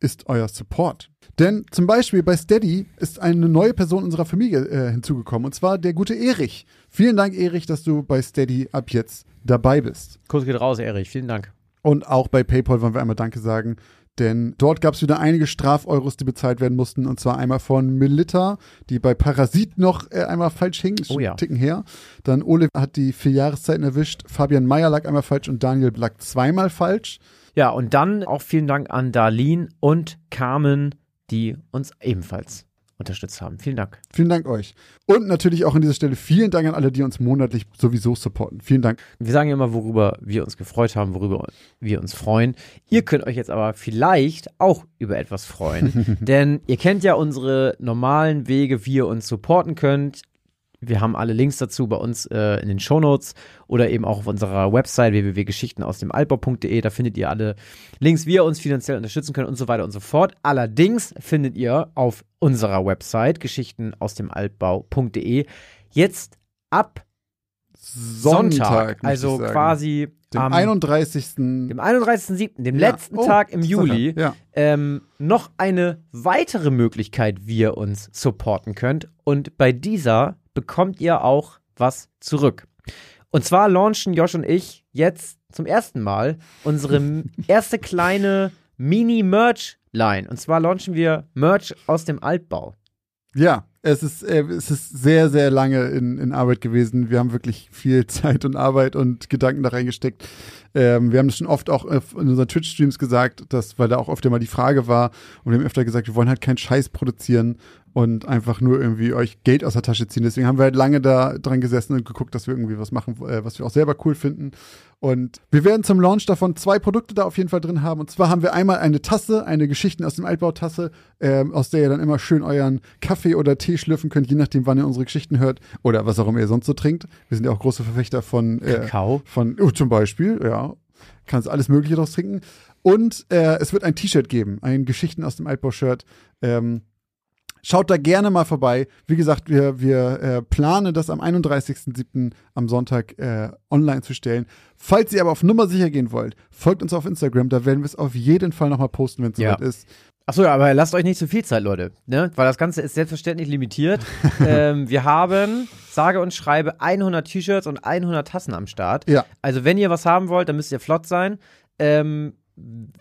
ist euer Support. Denn zum Beispiel bei Steady ist eine neue Person unserer Familie äh, hinzugekommen, und zwar der gute Erich. Vielen Dank, Erich, dass du bei Steady ab jetzt dabei bist. Kurs geht raus, Erich. Vielen Dank. Und auch bei PayPal wollen wir einmal Danke sagen, denn dort gab es wieder einige Strafeuros, die bezahlt werden mussten, und zwar einmal von Melita, die bei Parasit noch äh, einmal falsch hing, Oh ja. Ticken her. Dann Ole hat die vier Jahreszeiten erwischt, Fabian Meyer lag einmal falsch und Daniel lag zweimal falsch. Ja, und dann auch vielen Dank an Darlene und Carmen, die uns ebenfalls unterstützt haben. Vielen Dank. Vielen Dank euch. Und natürlich auch an dieser Stelle vielen Dank an alle, die uns monatlich sowieso supporten. Vielen Dank. Wir sagen ja immer, worüber wir uns gefreut haben, worüber wir uns freuen. Ihr könnt euch jetzt aber vielleicht auch über etwas freuen, denn ihr kennt ja unsere normalen Wege, wie ihr uns supporten könnt. Wir haben alle Links dazu bei uns äh, in den Shownotes oder eben auch auf unserer Website www.geschichtenausdemaltbau.de. Da findet ihr alle Links, wie ihr uns finanziell unterstützen könnt und so weiter und so fort. Allerdings findet ihr auf unserer Website geschichtenausdemaltbau.de jetzt ab Sonntag, möchte also quasi dem am 31. dem 31.07., dem Ja. letzten Oh, Tag im. Juli, Ja. ähm, noch eine weitere Möglichkeit, wie ihr uns supporten könnt. Und bei dieser bekommt ihr auch was zurück. Und zwar launchen Josh und ich jetzt zum ersten Mal unsere erste kleine Mini-Merch-Line. Und zwar launchen wir Merch aus dem Altbau. Ja, es ist, äh, es ist sehr, sehr lange in, in Arbeit gewesen. Wir haben wirklich viel Zeit und Arbeit und Gedanken da reingesteckt, Ähm, wir haben das schon oft auch äh, in unseren Twitch-Streams gesagt, dass, weil da auch öfter mal die Frage war und wir haben öfter gesagt, wir wollen halt keinen Scheiß produzieren und einfach nur irgendwie euch Geld aus der Tasche ziehen. Deswegen haben wir halt lange da dran gesessen und geguckt, dass wir irgendwie was machen, äh, was wir auch selber cool finden. Und wir werden zum Launch davon zwei Produkte da auf jeden Fall drin haben. Und zwar haben wir einmal eine Tasse, eine Geschichten aus dem Altbautasse, ähm, aus der ihr dann immer schön euren Kaffee oder Tee schlürfen könnt, je nachdem, wann ihr unsere Geschichten hört oder was auch immer ihr sonst so trinkt. Wir sind ja auch große Verfechter von äh, Kakao. Von oh, zum Beispiel, ja, kannst alles Mögliche draus trinken. Und äh, es wird ein T-Shirt geben, ein Geschichten aus dem Altbau-Shirt. Ähm, Schaut da gerne mal vorbei. Wie gesagt, wir, wir äh, planen das am 31.07. am Sonntag äh, online zu stellen. Falls ihr aber auf Nummer sicher gehen wollt, folgt uns auf Instagram. Da werden wir es auf jeden Fall nochmal posten, wenn es Ja. soweit ist. Achso, aber lasst euch nicht zu viel Zeit, Leute, ne? Weil das Ganze ist selbstverständlich limitiert. ähm, wir haben, sage und schreibe, 100 T-Shirts und 100 Tassen am Start. Ja. Also wenn ihr was haben wollt, dann müsst ihr flott sein. Ähm,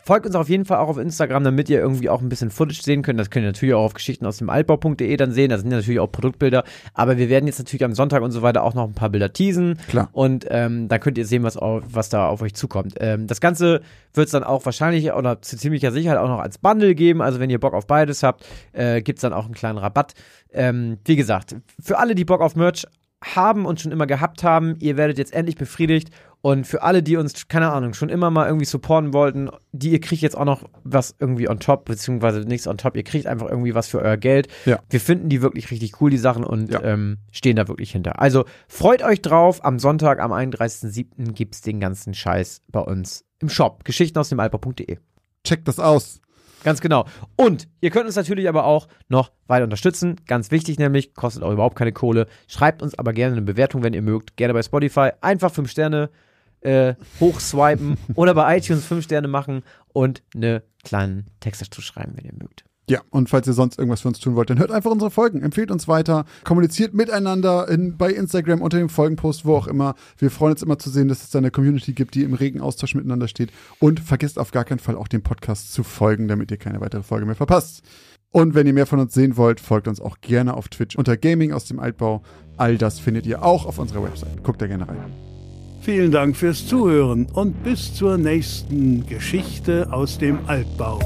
folgt uns auf jeden Fall auch auf Instagram, damit ihr irgendwie auch ein bisschen Footage sehen könnt. Das könnt ihr natürlich auch auf Geschichten aus dem Altbau.de dann sehen. Da sind ja natürlich auch Produktbilder. Aber wir werden jetzt natürlich am Sonntag und so weiter auch noch ein paar Bilder teasen. Klar. Und ähm, da könnt ihr sehen, was, au- was da auf euch zukommt. Ähm, das Ganze wird es dann auch wahrscheinlich oder zu ziemlicher Sicherheit auch noch als Bundle geben. Also wenn ihr Bock auf beides habt, äh, gibt es dann auch einen kleinen Rabatt. Ähm, wie gesagt, für alle, die Bock auf Merch haben und schon immer gehabt haben, ihr werdet jetzt endlich befriedigt. Und für alle, die uns, keine Ahnung, schon immer mal irgendwie supporten wollten, die ihr kriegt jetzt auch noch was irgendwie on top, beziehungsweise nichts on top, ihr kriegt einfach irgendwie was für euer Geld. Ja. Wir finden die wirklich richtig cool, die Sachen, und Ja. ähm, stehen da wirklich hinter. Also freut euch drauf, am Sonntag, am 31.07. gibt's den ganzen Scheiß bei uns im Shop. Geschichten aus dem Alper.de. Checkt das aus. Ganz genau. Und ihr könnt uns natürlich aber auch noch weiter unterstützen. Ganz wichtig nämlich, kostet auch überhaupt keine Kohle. Schreibt uns aber gerne eine Bewertung, wenn ihr mögt. Gerne bei Spotify. Einfach fünf Sterne äh, hochswipen oder bei iTunes fünf Sterne machen und eine kleinen Text dazu schreiben, wenn ihr mögt. Ja, und falls ihr sonst irgendwas für uns tun wollt, dann hört einfach unsere Folgen, empfehlt uns weiter, kommuniziert miteinander in, bei Instagram unter dem Folgenpost, wo auch immer. Wir freuen uns immer zu sehen, dass es da eine Community gibt, die im regen Austausch miteinander steht. Und vergesst auf gar keinen Fall auch dem Podcast zu folgen, damit ihr keine weitere Folge mehr verpasst. Und wenn ihr mehr von uns sehen wollt, folgt uns auch gerne auf Twitch unter Gaming aus dem Altbau. All das findet ihr auch auf unserer Website. Guckt da gerne rein. Vielen Dank fürs Zuhören und bis zur nächsten Geschichte aus dem Altbau.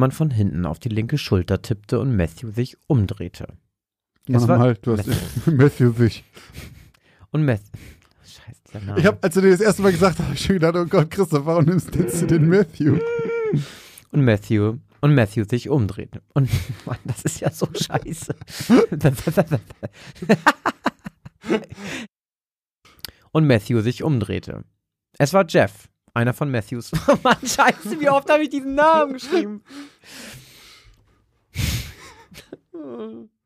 Jemand von hinten auf die linke Schulter tippte und Matthew sich umdrehte. Es Mach war- mal, du hast Matthew sich. Und Matthew. Scheiße, Name. Ich habe, als du dir das erste Mal gesagt hast, hab ich schon gedacht, oh Gott, Christoph, warum nimmst du den Matthew? und Matthew und Matthew sich umdrehte. Und Mann, das ist ja so scheiße. und Matthew sich umdrehte. Es war Jeff, einer von Matthews. Oh Mann, scheiße, wie oft habe ich diesen Namen geschrieben?